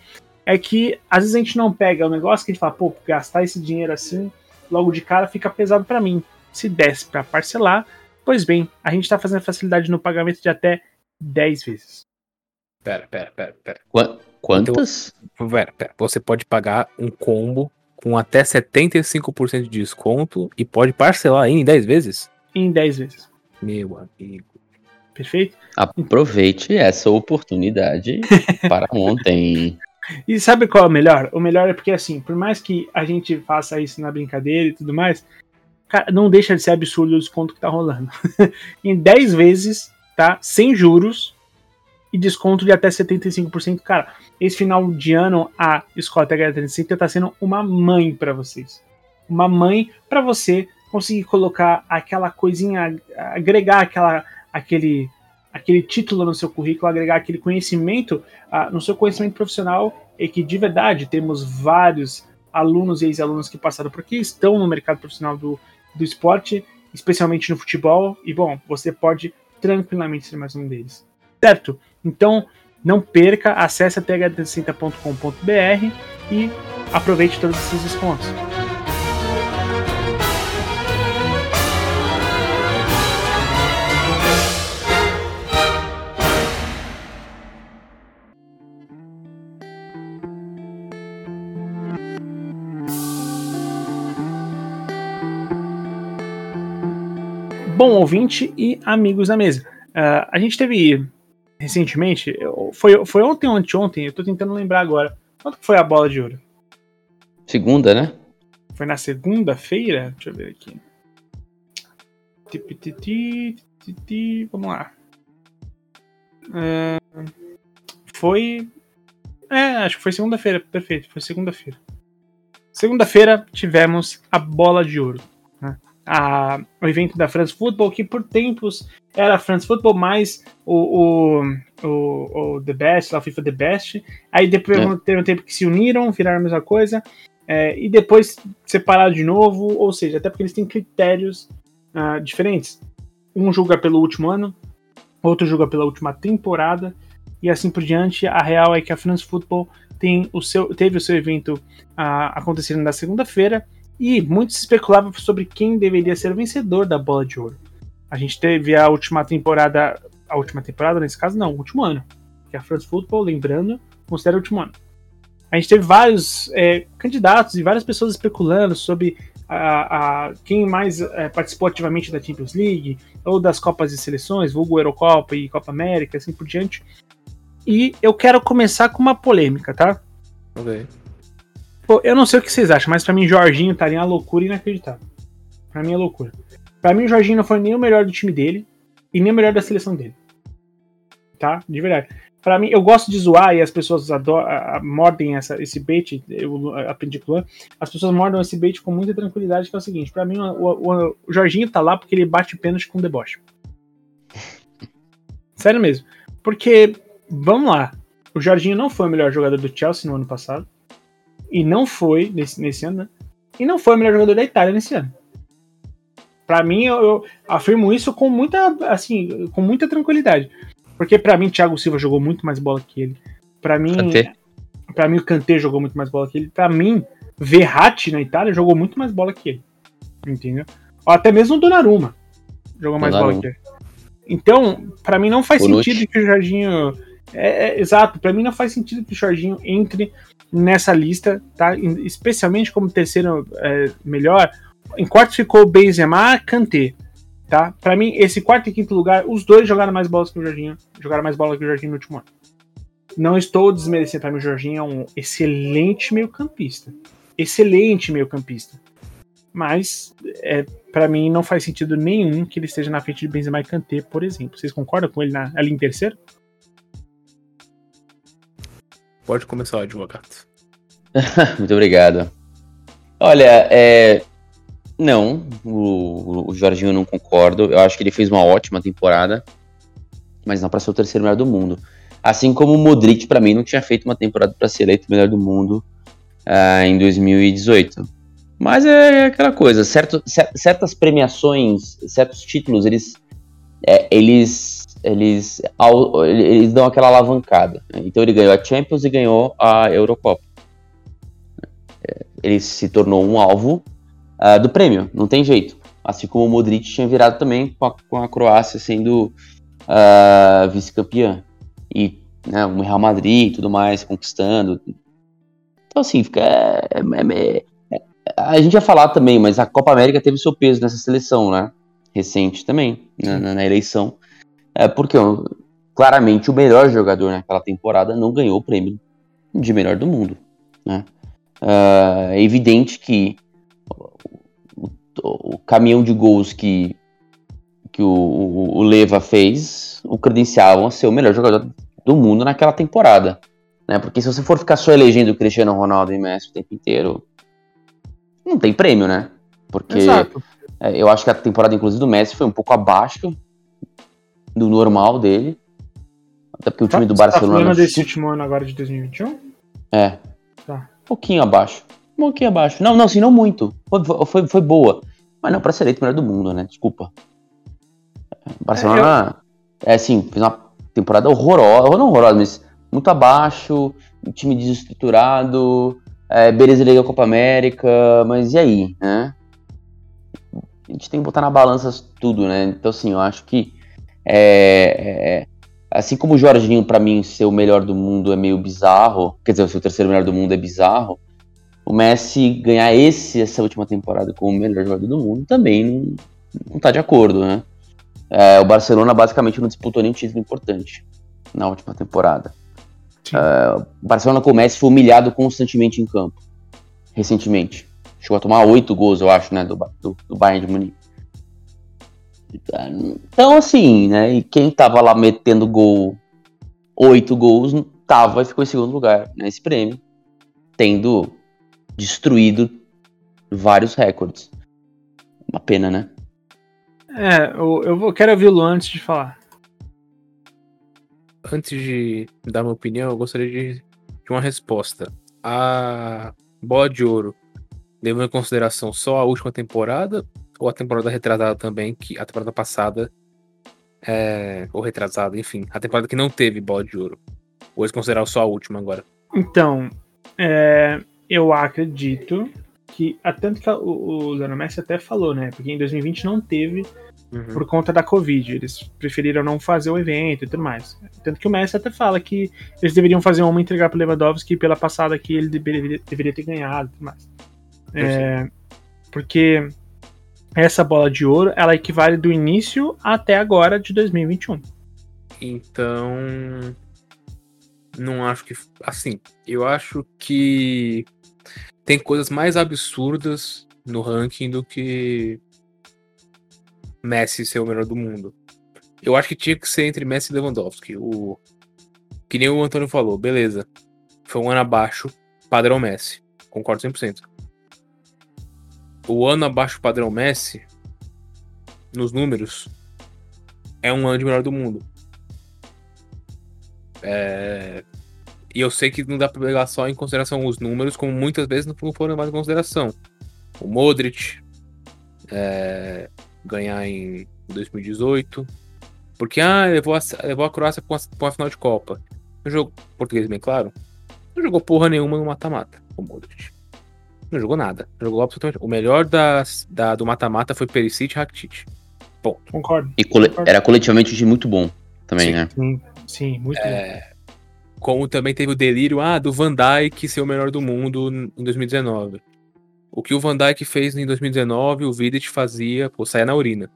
é que às vezes a gente não pega o negócio que a gente fala, pô, gastar esse dinheiro assim, logo de cara fica pesado para mim. Se desse para parcelar, pois bem, a gente tá fazendo facilidade no pagamento de até 10 vezes. Pera, pera, pera, pera. Qu quantas? Então, pera, pera. Você pode pagar um combo com até 75% de desconto e pode parcelar em 10 vezes? Em 10 vezes. Meu amigo. Perfeito? Aproveite essa oportunidade para ontem. E sabe qual é o melhor? O melhor é porque, assim, por mais que a gente faça isso na brincadeira e tudo mais, cara, não deixa de ser absurdo o desconto que tá rolando. em 10 vezes, tá? Sem juros e desconto de até 75%. Cara, esse final de ano, a Escola TH360 tá sendo uma mãe para vocês. Uma mãe para você conseguir colocar aquela coisinha, agregar aquela aquele, aquele título no seu currículo, agregar aquele conhecimento uh, no seu conhecimento profissional e que de verdade temos vários alunos e ex-alunos que passaram por aqui, estão no mercado profissional do, do esporte, especialmente no futebol, e bom, você pode tranquilamente ser mais um deles. Certo? Então, não perca, acesse a th360.com.br e aproveite todos esses descontos. Bom ouvinte e amigos da mesa. Uh, a gente teve recentemente, foi, foi ontem ou anteontem, eu tô tentando lembrar agora. Quanto foi a bola de ouro? Segunda, né? Foi na segunda-feira? Deixa eu ver aqui. Vamos lá. Uh, foi. É, acho que foi segunda-feira, perfeito, foi segunda-feira. Segunda-feira tivemos a bola de ouro a, o evento da France Football, que por tempos era France Football mais o, o, o, o The Best, a FIFA The Best. Aí depois é. teve um tempo que se uniram, viraram a mesma coisa. É, e depois separaram de novo, ou seja, até porque eles têm critérios uh, diferentes. Um julga pelo último ano, outro julga pela última temporada, e assim por diante. A real é que a France Football tem o seu, teve o seu evento uh, acontecendo na segunda-feira, e muito se especulava sobre quem deveria ser o vencedor da bola de ouro. A gente teve a última temporada, a última temporada nesse caso não, o último ano, que a France Football, lembrando, considera o último ano. A gente teve vários é, candidatos e várias pessoas especulando sobre a, a quem mais é, participou ativamente da Champions League ou das Copas de Seleções, vulgo Eurocopa e Copa América, assim por diante. E eu quero começar com uma polêmica, tá? Ok. Pô, eu não sei o que vocês acham, mas para mim Jorginho estaria uma loucura inacreditável. Para mim é loucura. Para mim o Jorginho não foi nem o melhor do time dele e nem o melhor da seleção dele. Tá? De verdade. Pra mim, eu gosto de zoar e as pessoas adoram, a- a- mordem essa, esse bait, eu aprendi com o as pessoas mordam esse bait com muita tranquilidade, que é o seguinte, pra mim o, o- o Jorginho tá lá porque ele bate pênalti com deboche. Sério mesmo. Porque, vamos lá, o Jorginho não foi o melhor jogador do Chelsea no ano passado, e não foi, nesse, nesse ano, né? E não foi o melhor jogador da Itália nesse ano. Pra mim, eu, eu afirmo isso com muita, assim, com muita tranquilidade. Porque pra mim, Thiago Silva jogou muito mais bola que ele. Pra mim. Pra mim, o Kanté jogou muito mais bola que ele. Pra mim, Verratti na Itália jogou muito mais bola que ele. Entendeu? Ou até mesmo o Donnarumma jogou mais bola Donnarumma. que ele. Então, pra mim não faz sentido que o Jorginho. É, é, exato, pra mim não faz sentido que o Jorginho entre nessa lista, tá? Especialmente como terceiro é, melhor. Em quarto ficou Benzema, Kanté, tá? Pra mim, esse quarto e quinto lugar, os dois jogaram mais bolas que o Jorginho, jogaram mais bola que o Jorginho no último ano. Não estou desmerecendo, pra mim o Jorginho é um excelente meio-campista. Excelente meio-campista. Mas, é, para mim, não faz sentido nenhum que ele esteja na frente de Benzema e Kanté, por exemplo. Vocês concordam com ele na, ali em terceiro? Pode começar advogado. Muito obrigado. Olha, é. Não, o, o Jorginho não concordo. Eu acho que ele fez uma ótima temporada, mas não para ser o terceiro melhor do mundo. Assim como o Modric, para mim, não tinha feito uma temporada para ser eleito melhor do mundo ah, em 2018. Mas é aquela coisa, certo, cer- certas premiações, certos títulos, eles, é, eles, eles, eles dão aquela alavancada. né? Então ele ganhou a Champions e ganhou a Eurocopa ele se tornou um alvo ah, do prêmio, não tem jeito. Assim como o Modric tinha virado também com a, com a Croácia sendo ah, vice-campeã. E né, o Real Madrid e tudo mais, conquistando. Então, assim, fica. é- é- é- é- a gente ia falar também, mas a Copa América teve seu peso nessa seleção, né? Recente também, na, na- na eleição. É porque claramente o melhor jogador naquela temporada não ganhou o prêmio de melhor do mundo, né? É evidente que o, o- o caminhão de gols que, que o, o- Leva fez o credenciavam a ser o melhor jogador do mundo naquela temporada. Né? Porque se você for ficar só elegendo o Cristiano Ronaldo e Messi o tempo inteiro, não tem prêmio, né? Porque é, eu acho que a temporada, inclusive, do Messi foi um pouco abaixo do normal dele. Até porque o time do Você Tá Barcelona. falando desse último ano agora de 2021? É. Tá. Um pouquinho abaixo. Um pouquinho abaixo. Não, não, sim, não muito. Foi, foi, foi boa. Mas não pra ser eleito melhor do mundo, né? Desculpa. O Barcelona, é, assim, fez uma temporada horrorosa. Não horrorosa, mas muito abaixo. Um time desestruturado. É, beleza, liga a Copa América. Mas e aí, né? A gente tem que botar na balança tudo, né? Então, assim, eu acho que. É, é, assim como o Jorginho, pra mim, ser o melhor do mundo é meio bizarro, quer dizer, ser o terceiro melhor do mundo é bizarro, o Messi ganhar esse, essa última temporada como o melhor jogador do mundo também não, não tá de acordo, né? É, o Barcelona basicamente não disputou nenhum título importante na última temporada. É, o Barcelona com o Messi foi humilhado constantemente em campo, recentemente. Chegou a tomar oito gols, eu acho, né, do, do, do Bayern de Munique. Então, assim, né? E quem tava lá metendo gol, oito gols, tava e ficou em segundo lugar nesse prêmio, tendo destruído vários recordes. Uma pena, né? É, eu, eu vou, quero ouvir o Luan antes de falar. Antes de dar minha opinião, eu gostaria de, de uma resposta. A bola de ouro levando em consideração só a última temporada ou a temporada retrasada também, que a temporada passada é, ou retrasada, enfim, a temporada que não teve bola de ouro. Ou eles consideraram só a última agora. Então, é, eu acredito que, tanto que o, o Lionel Messi até falou, né? Porque em 2020 não teve Uhum. por conta da Covid. Eles preferiram não fazer o evento e tudo mais. Tanto que o Messi até fala que eles deveriam fazer uma e entregar pro Lewandowski pela passada que ele deveria, deveria ter ganhado e tudo mais. É, porque essa bola de ouro, ela equivale do início até agora de 2021. Então. Não acho que. Assim, eu acho que tem coisas mais absurdas no ranking do que Messi ser o melhor do mundo. Eu acho que tinha que ser entre Messi e Lewandowski. O que nem o Antônio falou, beleza. Foi um ano abaixo, padrão Messi. Concordo 100%. O ano abaixo padrão Messi, nos números, é um ano de melhor do mundo. É... E eu sei que não dá pra pegar só em consideração os números, como muitas vezes não foram levados em consideração. O Modric é... ganhar em 2018. Porque, ah, levou a, levou a Croácia pra uma final de Copa. No jogo português, bem claro. Não jogou porra nenhuma no mata-mata, o Modric. Não jogou nada. Não jogou absolutamente. O melhor das, da, do mata-mata foi Perisic e Rakitic. Ponto. Concordo. E cole- era coletivamente um time muito bom também, Sim. né? Sim, sim muito bom. É, como também teve o delírio ah, do Van Dijk ser o melhor do mundo em 2019. O que o Van Dijk fez em 2019, o Vidic fazia, pô, saia na urina.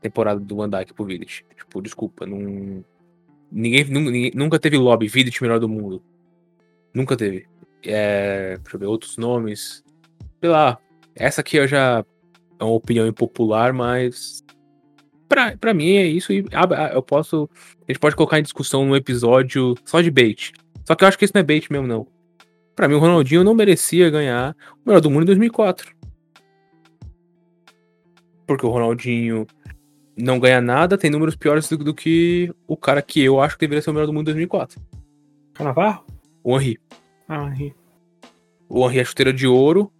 Temporada do Van Dijk pro Vidic. Tipo, desculpa, não. Ninguém, ninguém- nunca teve lobby Vidic melhor do mundo. Nunca teve. É, deixa eu ver outros nomes. Sei lá. Essa aqui eu já é uma opinião impopular, mas pra, pra mim é isso e ah, eu posso a gente pode colocar em discussão num episódio só de bait. Só que eu acho que isso não é bait mesmo, não. Pra mim, o Ronaldinho não merecia ganhar o melhor do mundo em 2004. Porque o Ronaldinho não ganha nada, tem números piores do, do que o cara que eu acho que deveria ser o melhor do mundo em 2004. Canavarro? O Henry. Ah, Henry. O Henry é chuteira de ouro,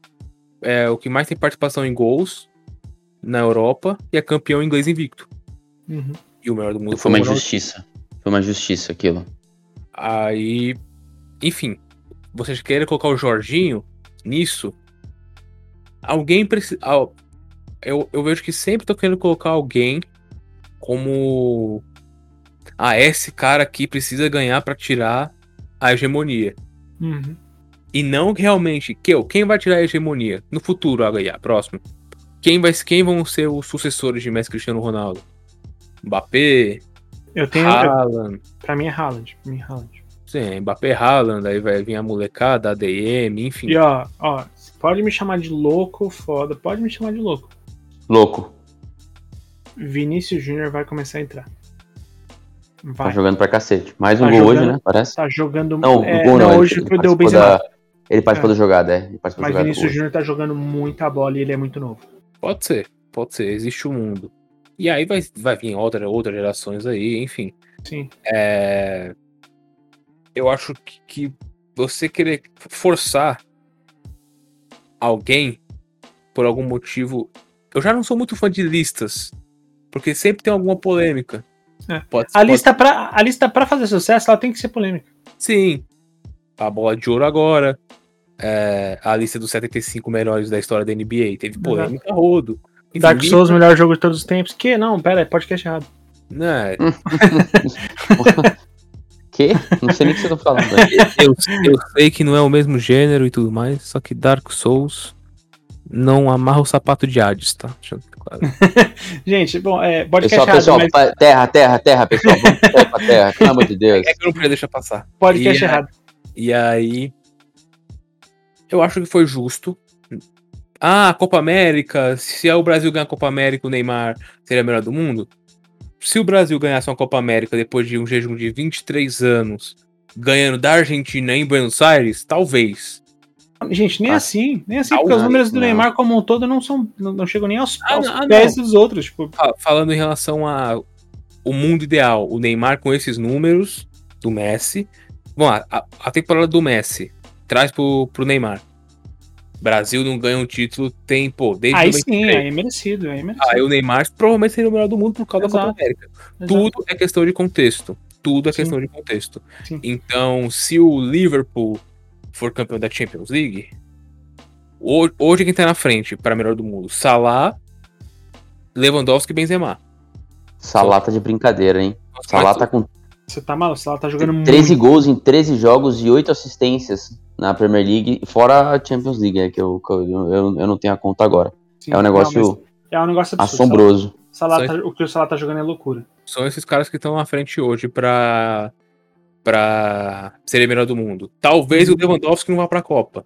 é o que mais tem participação em gols na Europa e é campeão inglês invicto. Uhum. E o melhor do mundo Foi uma o Ronaldinho. injustiça. Foi uma injustiça aquilo. Aí, enfim, vocês querem colocar o Jorginho nisso? Alguém precisa. Eu, eu vejo que sempre tô querendo colocar alguém como. Ah, esse cara aqui precisa ganhar pra tirar a hegemonia. Uhum. E não realmente. Que, quem vai tirar a hegemonia? No futuro, a ganhar, próximo. Quem, vai, quem vão ser os sucessores de Messi Cristiano Ronaldo? Mbappé, Eu tenho. Haaland. pra mim é Haaland. Pra mim é Haaland. Sim, Mbappé Haaland, aí vai vir a molecada, ADM, enfim. E ó, ó, pode me chamar de louco, foda, pode me chamar de louco. Louco. Vinícius Júnior vai começar a entrar. Tá Vai. jogando pra cacete. Mais um Tá gol jogando- hoje, né? Parece. Tá jogando. Não, é, o gol não. ele- hoje ele foi deu participou Benzema. da- Ele participou É. da jogada, é. Ele participou Mas Vinícius. Júnior tá jogando muita bola e ele é muito novo. Pode ser, pode ser, existe o mundo. E aí vai, vai vir outra, outras gerações aí, enfim. Sim. É... Eu acho que, que você querer forçar alguém por algum motivo. Eu já não sou muito fã de listas, porque sempre tem alguma polêmica. É. Pode, A pode- lista, pra, a lista pra fazer sucesso, ela tem que ser polêmica. Sim. A bola de ouro agora. é, a lista dos 75 melhores da história da NBA. Teve polêmica a rodo. Enfim, Dark Souls, melhor jogo de todos os tempos. Que? Não, pera, é podcast errado. Né, Que? Não sei nem o que você tá falando. eu, eu sei que não é o mesmo gênero e tudo mais, só que Dark Souls não amarra o sapato de Hades, tá? Deixando claro. Gente, bom, é podcast Pessoal, errado, pessoal, mas terra, terra, terra, pessoal. Vamos terra pra terra, pelo amor de Deus. É que eu não podia deixar passar. podcast E, errado. E aí. Eu acho que foi justo. Ah, a Copa América. Se o Brasil ganhar a Copa América, o Neymar seria melhor do mundo. Se o Brasil ganhasse uma Copa América depois de um jejum de 23 anos, ganhando da Argentina em Buenos Aires, talvez. Gente, nem Ah. assim, nem assim, porque os números do não. Neymar como um todo não são, não, não chegam nem aos, Ah, aos ah, pés dos outros, tipo, Fa- Falando em relação a o mundo ideal, o Neymar com esses números do Messi. Bom, a, a- temporada do Messi traz pro, pro Neymar. Brasil não ganha um título, tem, pô, desde aí 93. sim, aí é merecido, aí é merecido. Aí o Neymar provavelmente seria o melhor do mundo por causa da Exato. Copa América. Exato. Tudo é questão de contexto. Tudo é Sim. questão de contexto. Sim. Então, se o Liverpool for campeão da Champions League, ho- hoje quem tá na frente para melhor do mundo? Salah, Lewandowski e Benzema. Salata de brincadeira, hein? Salah tá com Você tá maluco, ela tá jogando 13 muito. gols em 13 jogos e 8 assistências na Premier League, fora a Champions League, é que eu, que eu, eu, eu não tenho a conta agora. Sim, É um negócio é um negócio absurdo. assombroso. Salah Só tá- o que o Salah tá jogando é loucura. São esses caras que estão na frente hoje pra, pra ser melhor do mundo. Talvez o Lewandowski não vá pra Copa.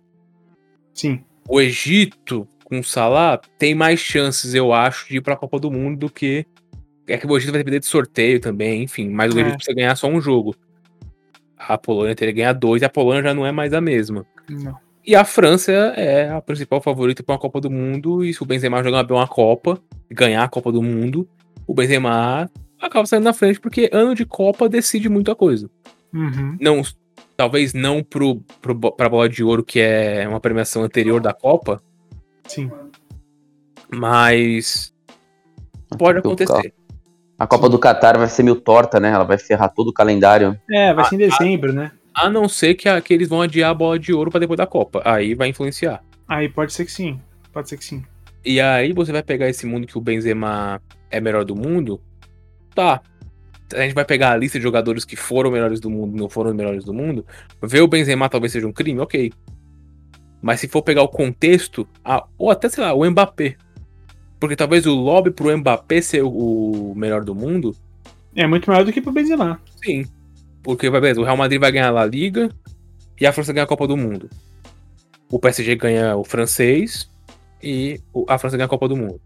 Sim. o Egito com o Salah tem mais chances, eu acho, de ir pra Copa do Mundo do que. É que o Egito vai depender de sorteio também, enfim, mas o É. Egito precisa ganhar só um jogo. A Polônia teria que ganhar dois, e a Polônia já não é mais a mesma. Não. E a França é a principal favorita para uma Copa do Mundo. E se o Benzema jogar bem uma Copa, ganhar a Copa do Mundo, o Benzema acaba saindo na frente, porque ano de Copa decide muita coisa. Uhum. Não, talvez não pro, pro, pra bola de ouro, que é uma premiação anterior da Copa, Sim. mas pode acontecer. A Copa do Catar vai ser meio torta, né? Ela vai ferrar todo o calendário. É, vai ser em dezembro, né? A não ser que, a- que eles vão adiar a bola de ouro para depois da Copa. Aí vai influenciar. Aí pode ser que sim. Pode ser que sim. E aí você vai pegar esse mundo que o Benzema é melhor do mundo. Tá. A gente vai pegar a lista de jogadores que foram melhores do mundo, não foram os melhores do mundo. Ver o Benzema talvez seja um crime, ok. Mas se for pegar o contexto, a- ou até, sei lá, o Mbappé. Porque talvez o lobby pro Mbappé ser o- melhor do mundo, É muito maior do que pro Benzema. sim. Porque, vai ver, o Real Madrid vai ganhar a La Liga e a França ganha a Copa do Mundo. O PSG ganha o francês e a França ganha a Copa do Mundo.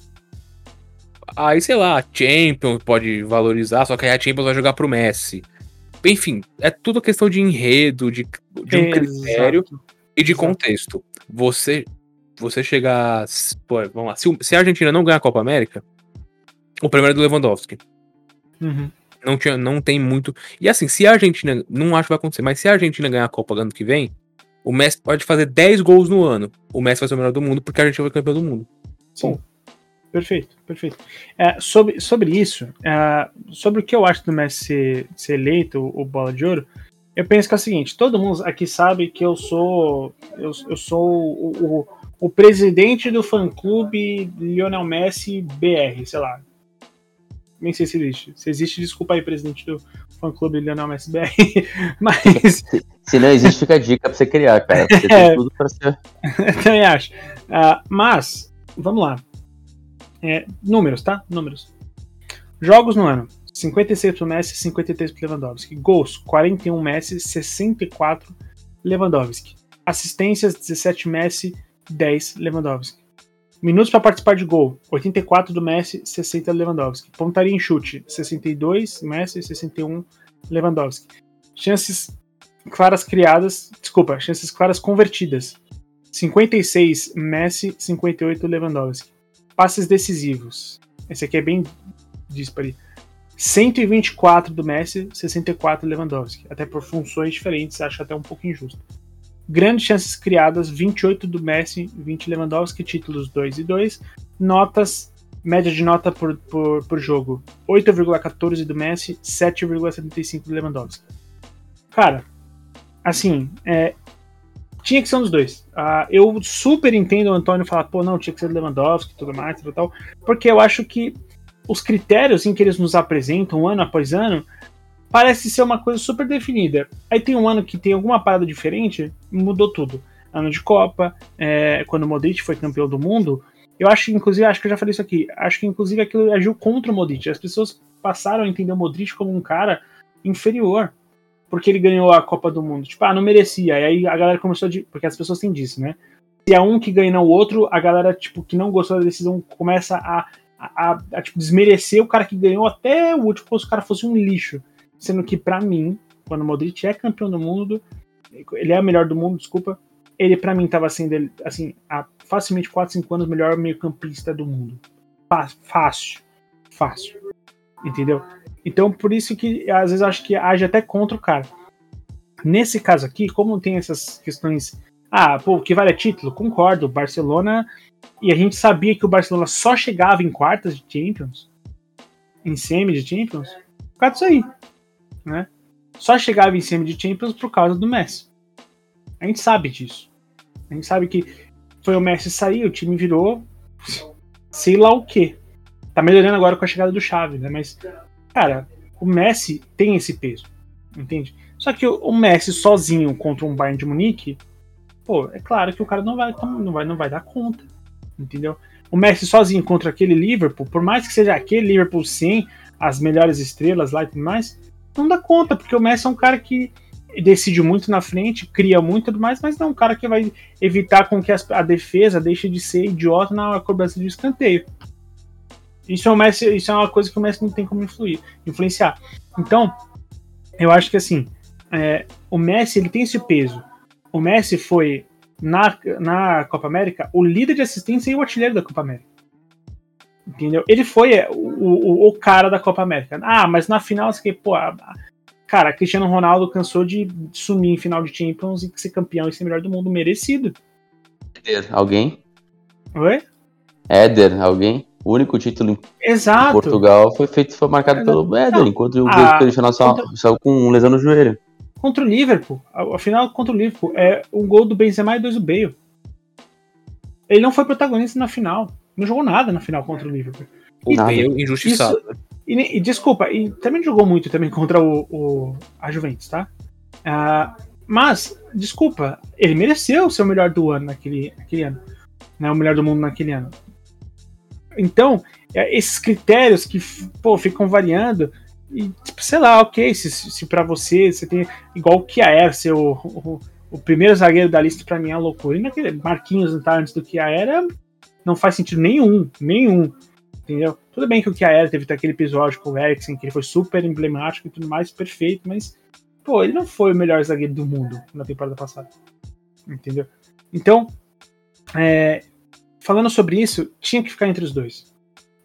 Aí, sei lá, a Champions pode valorizar, só que aí a Champions vai jogar pro Messi. Enfim, é tudo questão de enredo, de, de um critério Exato. e de exato. contexto. Você você chegar. Pô, vamos lá. Se, se a Argentina não ganhar a Copa América, o primeiro é do Lewandowski. Uhum. Não, tinha, não tem muito. E assim, se a Argentina. Não acho que vai acontecer, mas se a Argentina ganhar a Copa ano que vem, o Messi pode fazer 10 gols no ano. O Messi vai ser o melhor do mundo porque a Argentina foi campeão do mundo. Sim. Perfeito, perfeito. É, sobre, sobre isso, é, sobre o que eu acho do Messi ser, ser eleito o, o Bola de Ouro, eu penso que é o seguinte: todo mundo aqui sabe que eu sou eu, eu sou o, o, o presidente do fã-clube Lionel Messi BR, sei lá. Nem sei se existe. Se existe, desculpa aí, presidente do fã-clube Lionel Messi BR. Mas Se não existe, fica a dica pra você criar, cara. Você É. tem tudo pra ser. Eu também acho. Ah, mas, vamos lá. É, números, tá? Números. Jogos no ano: 56 pro Messi, 53 pro Lewandowski. Gols: 41 Messi, 64 Lewandowski. Assistências: 17 Messi, 10 Lewandowski. Minutos para participar de gol: 84 do Messi, 60 Lewandowski. Pontaria em chute: 62 Messi, 61 Lewandowski. Chances claras criadas, desculpa, chances claras convertidas: 56 Messi, 58 Lewandowski. Passes decisivos. Esse aqui é bem dispare. 124 do Messi, 64 Lewandowski. Até por funções diferentes, acho até um pouco injusto. Grandes chances criadas, 28 do Messi, 20 Lewandowski, títulos 2 e 2. Notas, média de nota por, por, por jogo, 8,14 do Messi, 7,75 do Lewandowski. Cara, assim, é, tinha que ser um dos dois. Ah, eu super entendo o Antônio falar, pô, não, tinha que ser do Lewandowski e tudo mais, tal, tal, porque eu acho que os critérios em que eles nos apresentam ano após ano parece ser uma coisa super definida. Aí tem um ano que tem alguma parada diferente, mudou tudo. Ano de Copa, é, quando o Modric foi campeão do mundo, eu acho, inclusive, acho que eu já falei isso aqui, acho que inclusive aquilo agiu contra o Modric. As pessoas passaram a entender o Modric como um cara inferior porque ele ganhou a Copa do Mundo. Tipo, ah, não merecia. E aí a galera começou a. Porque as pessoas têm disso, né? Se é um que ganha não o outro, a galera, tipo, que não gostou da decisão começa a, a, a, a, tipo, desmerecer o cara que ganhou até o último, como se o cara fosse um lixo. Sendo que, pra mim, quando o Modric é campeão do mundo, ele é o melhor do mundo, desculpa. Ele, pra mim, tava sendo, assim, há facilmente 4, 5 anos, melhor meio-campista do mundo. Fácil. Fácil. Entendeu? Então, por isso que às vezes acho que age até contra o cara. Nesse caso aqui, como tem essas questões. Ah, pô, que vale é título? Concordo. Barcelona. E a gente sabia que o Barcelona só chegava em quartas de Champions, em semi de Champions, por causa disso aí. Né? Só chegava em semi de Champions por causa do Messi. A gente sabe disso. A gente sabe que foi o Messi sair, o time virou. Sei lá o que. Tá melhorando agora com a chegada do Xavi, né? Mas cara, o Messi tem esse peso, entende? Só que o Messi sozinho contra um Bayern de Munique, pô, é claro que o cara não vai, não vai, não vai dar conta, entendeu? O Messi sozinho contra aquele Liverpool, por mais que seja aquele Liverpool sem as melhores estrelas lá e tudo mais, não dá conta, porque o Messi é um cara que decide muito na frente, cria muito e tudo mais, mas não é um cara que vai evitar com que a defesa deixe de ser idiota na cobrança de escanteio. Isso é, Messi, isso é uma coisa que o Messi não tem como influir, influenciar. Então, eu acho que assim, é, o Messi ele tem esse peso. O Messi foi, na, na Copa América, o líder de assistência e o artilheiro da Copa América. Entendeu? Ele foi é, o, o, o cara da Copa América. Ah, mas na final, você, pô, cara, Cristiano Ronaldo cansou de sumir em final de Champions e ser campeão e ser melhor do mundo, merecido. Éder, alguém? Oi? Éder, alguém? O único título Exato. em Portugal foi feito, foi marcado Exato. pelo Éder, Não, enquanto o a- Cristiano só, contra- saiu com lesão no joelho. Contra o Liverpool, a, a final contra o Liverpool, é um gol do Benzema e dois do Bale. Ele não foi protagonista na final. Não jogou nada na final contra o Liverpool. Bale injustiçado. E, ne- e desculpa, e também jogou muito também contra o, o- a Juventus, tá? Ah, mas, desculpa, ele mereceu ser o melhor do ano naquele, naquele ano. Né, o melhor do mundo naquele ano. Então, é, esses critérios que pô, ficam variando, e, tipo, sei lá, ok, se, se para você, você tem. Igual o Kiaer ser o, o, o primeiro zagueiro da lista, pra mim é uma loucura. E naquele Marquinhos não tá antes do Kiaer, é- não faz sentido nenhum, nenhum. Entendeu? Tudo bem que o Kiaer teve aquele episódio com o Eriksen, que ele foi super emblemático e tudo mais, perfeito, mas, pô, ele não foi o melhor zagueiro do mundo na temporada passada. Entendeu? Então, é, falando sobre isso, tinha que ficar entre os dois.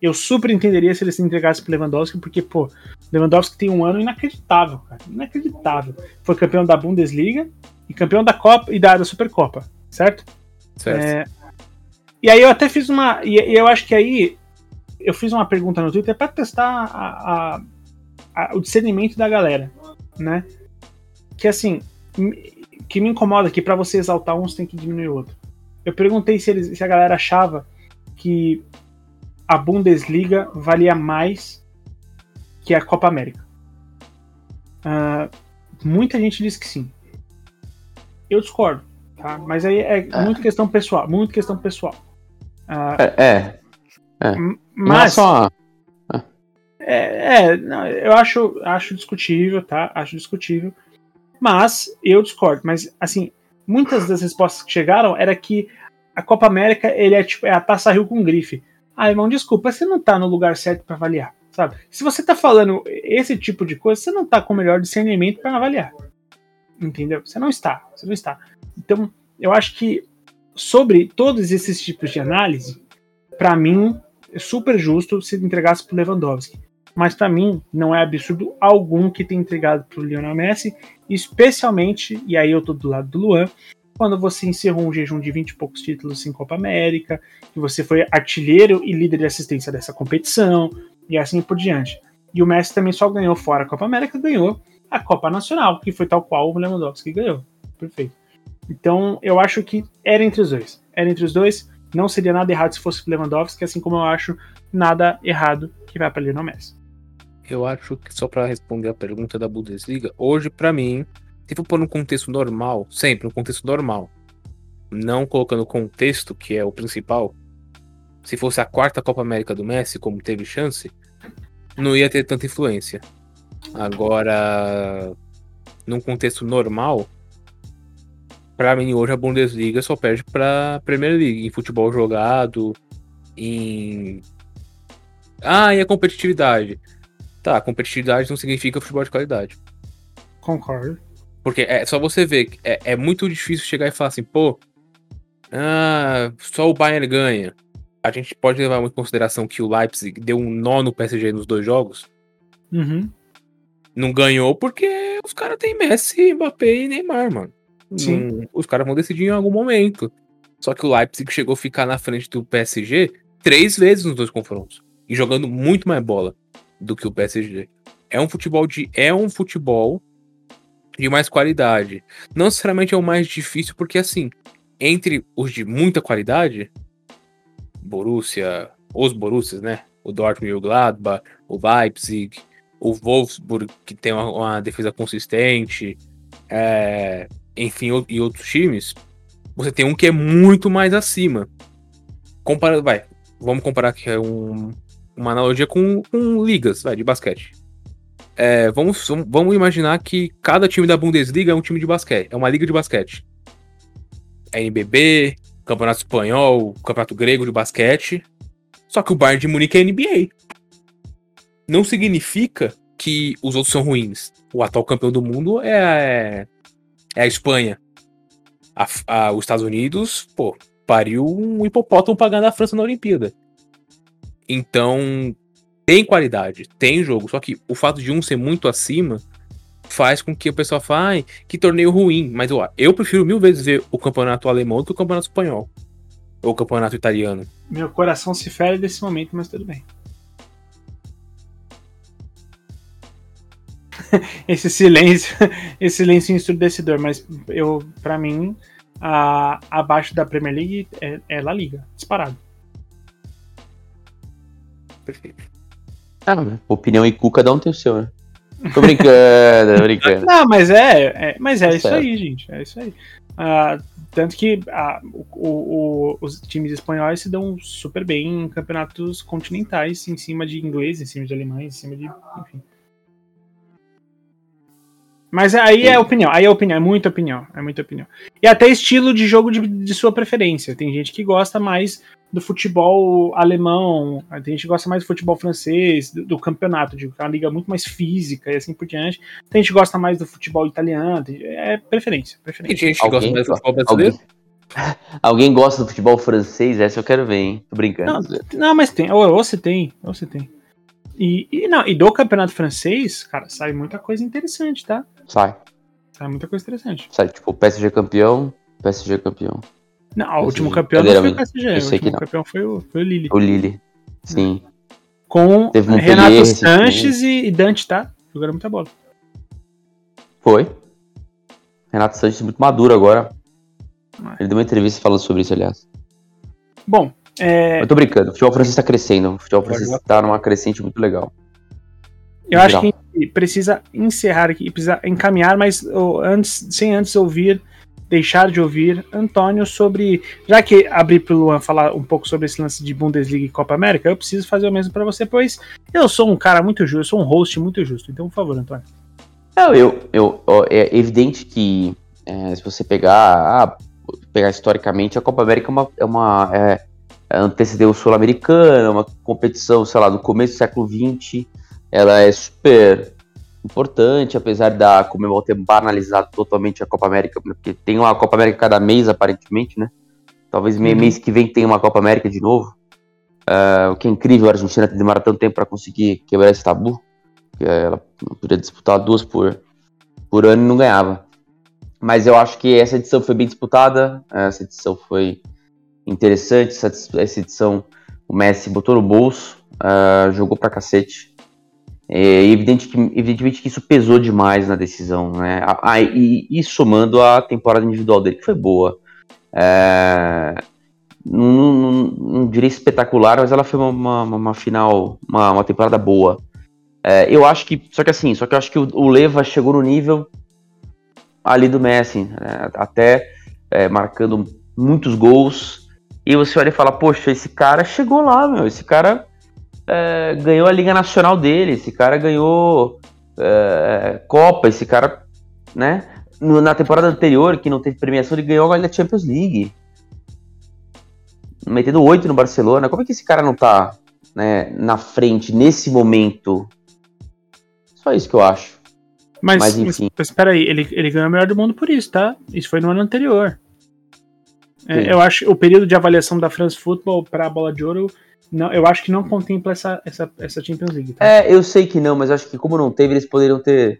Eu super entenderia se eles se entregassem pro Lewandowski, porque, pô, Lewandowski tem um ano inacreditável, cara. Inacreditável. Foi campeão da Bundesliga e campeão da Copa e da, da Supercopa, certo? Certo. É, e aí eu até fiz uma. E, e eu acho que aí eu fiz uma pergunta no Twitter para testar a- a- a- o discernimento da galera, né? Que assim, que me incomoda que para você exaltar um você tem que diminuir o outro. Eu perguntei se, eles, se a galera achava que a Bundesliga valia mais que a Copa América. Ah, muita gente disse que sim. Eu discordo, tá? Mas aí é É. muito questão pessoal, muito questão pessoal. Ah, É, é. Não é mas só. é, é, não, eu acho, acho discutível, tá? Acho discutível. Mas eu discordo. Mas assim, muitas das respostas que chegaram era que a Copa América ele é tipo é a taça Rio com grife. Ah, irmão, desculpa, você não tá no lugar certo pra avaliar, sabe? Se você tá falando esse tipo de coisa, você não tá com o melhor discernimento pra avaliar. Entendeu? Você não está, você não está. Então, eu acho que sobre todos esses tipos de análise, pra mim é super justo se entregasse pro Lewandowski. Mas pra mim não é absurdo algum que tenha entregado pro Lionel Messi, especialmente, e aí eu tô do lado do Luan, quando você encerrou um jejum de 20 e poucos títulos em Copa América, que você foi artilheiro e líder de assistência dessa competição, e assim por diante. E o Messi também só ganhou fora a Copa América, ganhou a Copa Nacional, que foi tal qual o Lewandowski ganhou. Perfeito. Então, eu acho que era entre os dois. Era entre os dois. Não seria nada errado se fosse o Lewandowski, assim como eu acho nada errado que vai para Lionel Messi. Eu acho que só pra responder a pergunta da Bundesliga, hoje pra mim, se for pôr num contexto normal, sempre um contexto normal, não colocando contexto, que é o principal, se fosse a quarta Copa América do Messi, como teve chance, não ia ter tanta influência. Agora, num contexto normal, pra mim hoje a Bundesliga só perde pra Premier League, em futebol jogado, em. Ah, e a competitividade? Tá, competitividade não significa futebol de qualidade. Concordo. Porque é só você ver, que é, é muito difícil chegar e falar assim, pô, ah, só o Bayern ganha. A gente pode levar muito em consideração que o Leipzig deu um nó no PSG nos dois jogos. Uhum. Não ganhou porque os caras têm Messi, Mbappé e Neymar, mano. Sim. Não- os caras vão decidir em algum momento. Só que o Leipzig chegou a ficar na frente do PSG três vezes nos dois confrontos. E jogando muito mais bola do que o PSG. É um futebol de. É um futebol de mais qualidade. Não necessariamente é o mais difícil, porque assim, entre os de muita qualidade, Borussia, os Borussias, né? O Dortmund e o Gladbach, o Leipzig, o Wolfsburg, que tem uma, uma defesa consistente, é, enfim, e outros times, você tem um que é muito mais acima. Compara, vai, vamos comparar aqui é um- uma analogia com, com ligas, vai, de basquete. É, vamos, vamos imaginar que cada time da Bundesliga é um time de basquete, é uma liga de basquete. NBB, Campeonato Espanhol, Campeonato Grego de basquete. Só que o Bayern de Munique é NBA. Não significa que os outros são ruins. O atual campeão do mundo é, é a Espanha. A, a, os Estados Unidos, pô, pariu um hipopótamo pagando a França na Olimpíada. Então, tem qualidade, tem jogo. Só que o fato de um ser muito acima faz com que o pessoal fale, ah, que torneio ruim. Mas ó, eu prefiro mil vezes ver o campeonato alemão do que o campeonato espanhol. Ou o campeonato italiano. Meu coração se fere desse momento, mas tudo bem. esse silêncio, esse silêncio ensurdecedor, mas eu, para mim, a, abaixo da Premier League é, é La Liga, disparado. Perfeito. Ah, opinião e cu, cada um tem o seu, né? Tô brincando, tô brincando. Não, mas é, é mas é tá isso aí, gente. É isso aí. Uh, tanto que uh, o, o, os times espanhóis se dão super bem em campeonatos continentais, em cima de inglês, em cima de alemães, em cima de. Enfim. Mas aí é opinião, aí é opinião, é muita opinião, é muita opinião. E até estilo de jogo de, de sua preferência. Tem gente que gosta mais do futebol alemão, tem gente que gosta mais do futebol francês, do, do campeonato, de uma liga muito mais física e assim por diante. Tem gente que gosta mais do futebol italiano, é preferência, preferência. Tem gente que alguém, gosta mais do futebol brasileiro? Alguém, alguém gosta do futebol francês? Essa eu quero ver, hein? Tô brincando. Não, não mas tem, ou, ou você tem, ou você tem. E, e, não, e do campeonato francês, cara, sai muita coisa interessante, tá? Sai. Sai muita coisa interessante. Sai, tipo, PSG campeão, PSG campeão. Não, o último campeão não foi o PSG. Eu o último campeão foi o, foi o Lille. O Lille, sim. Com Renato Sanches e, e Dante, tá? Jogaram muita bola. Foi. Renato Sanches muito maduro agora. Ele deu uma entrevista falando sobre isso, aliás. Bom, é... Eu tô brincando, o futebol francês tá crescendo. O futebol francês tá numa crescente muito legal. Eu acho que precisa encerrar aqui, precisa encaminhar, mas antes, sem antes ouvir, deixar de ouvir Antônio sobre. Já que abri pro Luan falar um pouco sobre esse lance de Bundesliga e Copa América, eu preciso fazer o mesmo para você, pois eu sou um cara muito justo, sou um host muito justo. Então, por favor, Antônio. Não, eu, eu, é evidente que é, se você pegar, ah, pegar historicamente, a Copa América é uma, é uma é, antecedeu o Sul-Americana, uma competição, sei lá, do começo do século XX. Ela é super importante, apesar da Comebol ter banalizado totalmente a Copa América, porque tem uma Copa América cada mês, aparentemente, né? Talvez uhum. mês que vem tenha uma Copa América de novo. Uh, o que é incrível, a Argentina ter demorado tanto tempo para conseguir quebrar esse tabu. Que ela podia disputar duas por, por ano e não ganhava. Mas eu acho que essa edição foi bem disputada, essa edição foi interessante essa, essa edição. O Messi botou no bolso, uh, jogou pra cacete. É evidente que, evidentemente que isso pesou demais na decisão, né? E, e somando a temporada individual dele, que foi boa. É, não, não, não, diria espetacular, mas ela foi uma, uma, uma final, uma, uma, temporada boa. É, eu acho que, só que assim, só que eu acho que o, o Leva chegou no nível ali do Messi, né? até é, marcando muitos gols, e você olha e fala, poxa, esse cara chegou lá, meu. Esse cara é, ganhou a Liga Nacional dele, esse cara ganhou é, Copa, esse cara, né? Na temporada anterior, que não teve premiação, ele ganhou a Champions League. Metendo oito no Barcelona. Como é que esse cara não tá né, na frente nesse momento? Só isso que eu acho. Mas, mas enfim. Mas, espera aí, ele, ele ganhou o melhor do mundo por isso, tá? Isso foi no ano anterior. É, eu acho o período de avaliação da France Football para a bola de ouro, não, eu acho que não contempla essa, essa, essa Champions League. Tá? É, eu sei que não, mas acho que como não teve, eles poderiam ter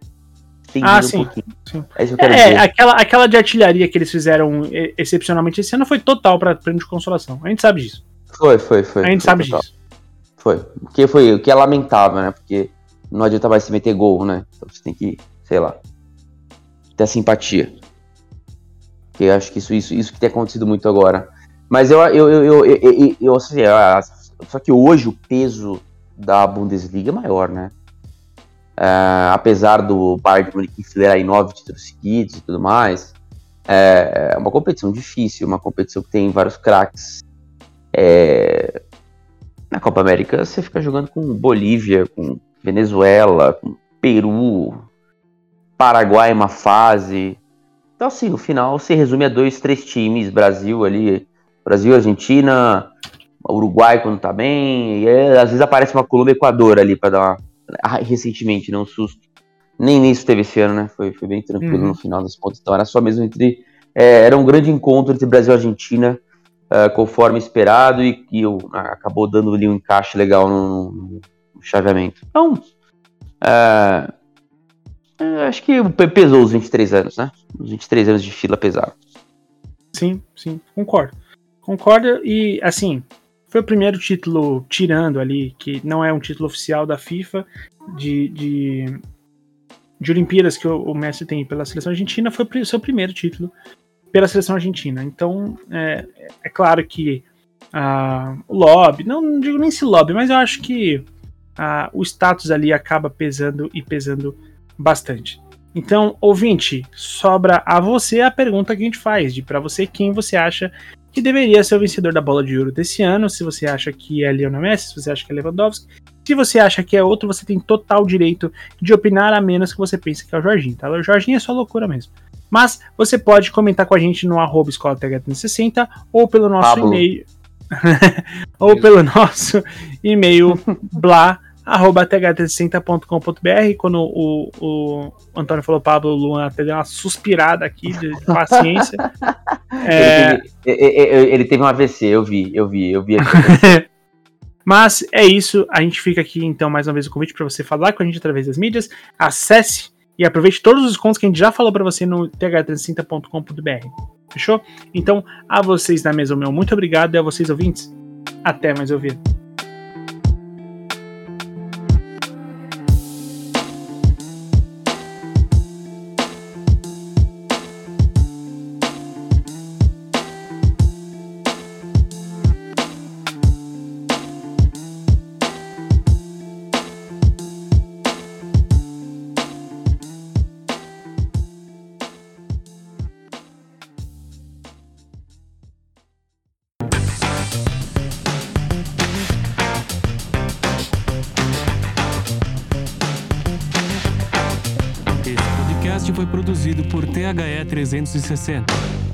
ah, sim, um sim. É, isso que eu quero é aquela, aquela de artilharia que eles fizeram excepcionalmente esse ano foi total para prêmio de consolação. A gente sabe disso. Foi, foi, foi. A gente foi sabe total. disso. Foi. O que foi, o que é lamentável, né? Porque não adianta mais se meter gol, né? Então você tem que, sei lá, ter simpatia. Porque eu acho que isso, isso, isso que tem acontecido muito agora. Mas eu, eu, eu, eu, eu, assim, só que hoje o peso da Bundesliga é maior, né? É, apesar do Bayern de Munique enfileirar em nove títulos seguidos e tudo mais, é, é uma competição difícil, uma competição que tem vários craques. É, na Copa América você fica jogando com Bolívia, com Venezuela, com Peru, Paraguai uma fase, então, assim, no final se resume a dois, três times, Brasil ali, Brasil, Argentina, Uruguai quando tá bem, e às vezes aparece uma Colômbia Equador ali para dar uma. Ah, recentemente, não um susto. nem nisso teve esse ano, né? Foi, foi bem tranquilo Uhum. no final das contas. Então era só mesmo entre. é, era um grande encontro entre Brasil e Argentina, ah, conforme esperado, e que o- ah, acabou dando ali um encaixe legal no, no- chaveamento. Então. ah, é, acho que pe- pesou os 23 anos, né? Os 23 anos de fila pesaram. Sim, sim, concordo. Concordo e, assim, foi o primeiro título tirando ali, que não é um título oficial da FIFA, de, de, de Olimpíadas que o, o Messi tem pela seleção argentina, foi o seu primeiro título pela seleção argentina. Então, é, é claro que ah, o lobby, não, não digo nem se lobby, mas eu acho que ah, o status ali acaba pesando e pesando bastante. Então, ouvinte, sobra a você a pergunta que a gente faz, de para você quem você acha que deveria ser o vencedor da bola de ouro desse ano, se você acha que é Lionel Messi, se você acha que é Lewandowski, se você acha que é outro, você tem total direito de opinar a menos que você pense que é o Jorginho, tá? O Jorginho é só loucura mesmo. Mas você pode comentar com a gente no arroba escola 360 ou pelo nosso e-mail ou pelo nosso e-mail blá arroba th360.com.br quando o, o Antônio falou Pablo, o Luan até deu uma suspirada aqui de paciência. É, Ele, teve, ele teve um AVC, eu vi, eu vi, eu vi aqui. Mas é isso, a gente fica aqui então mais uma vez o convite para você falar com a gente através das mídias. Acesse e aproveite todos os descontos que a gente já falou para você no th360.com.br. Fechou? Então, a vocês da mesa, meu muito obrigado e a vocês ouvintes, até mais ouvir. 360.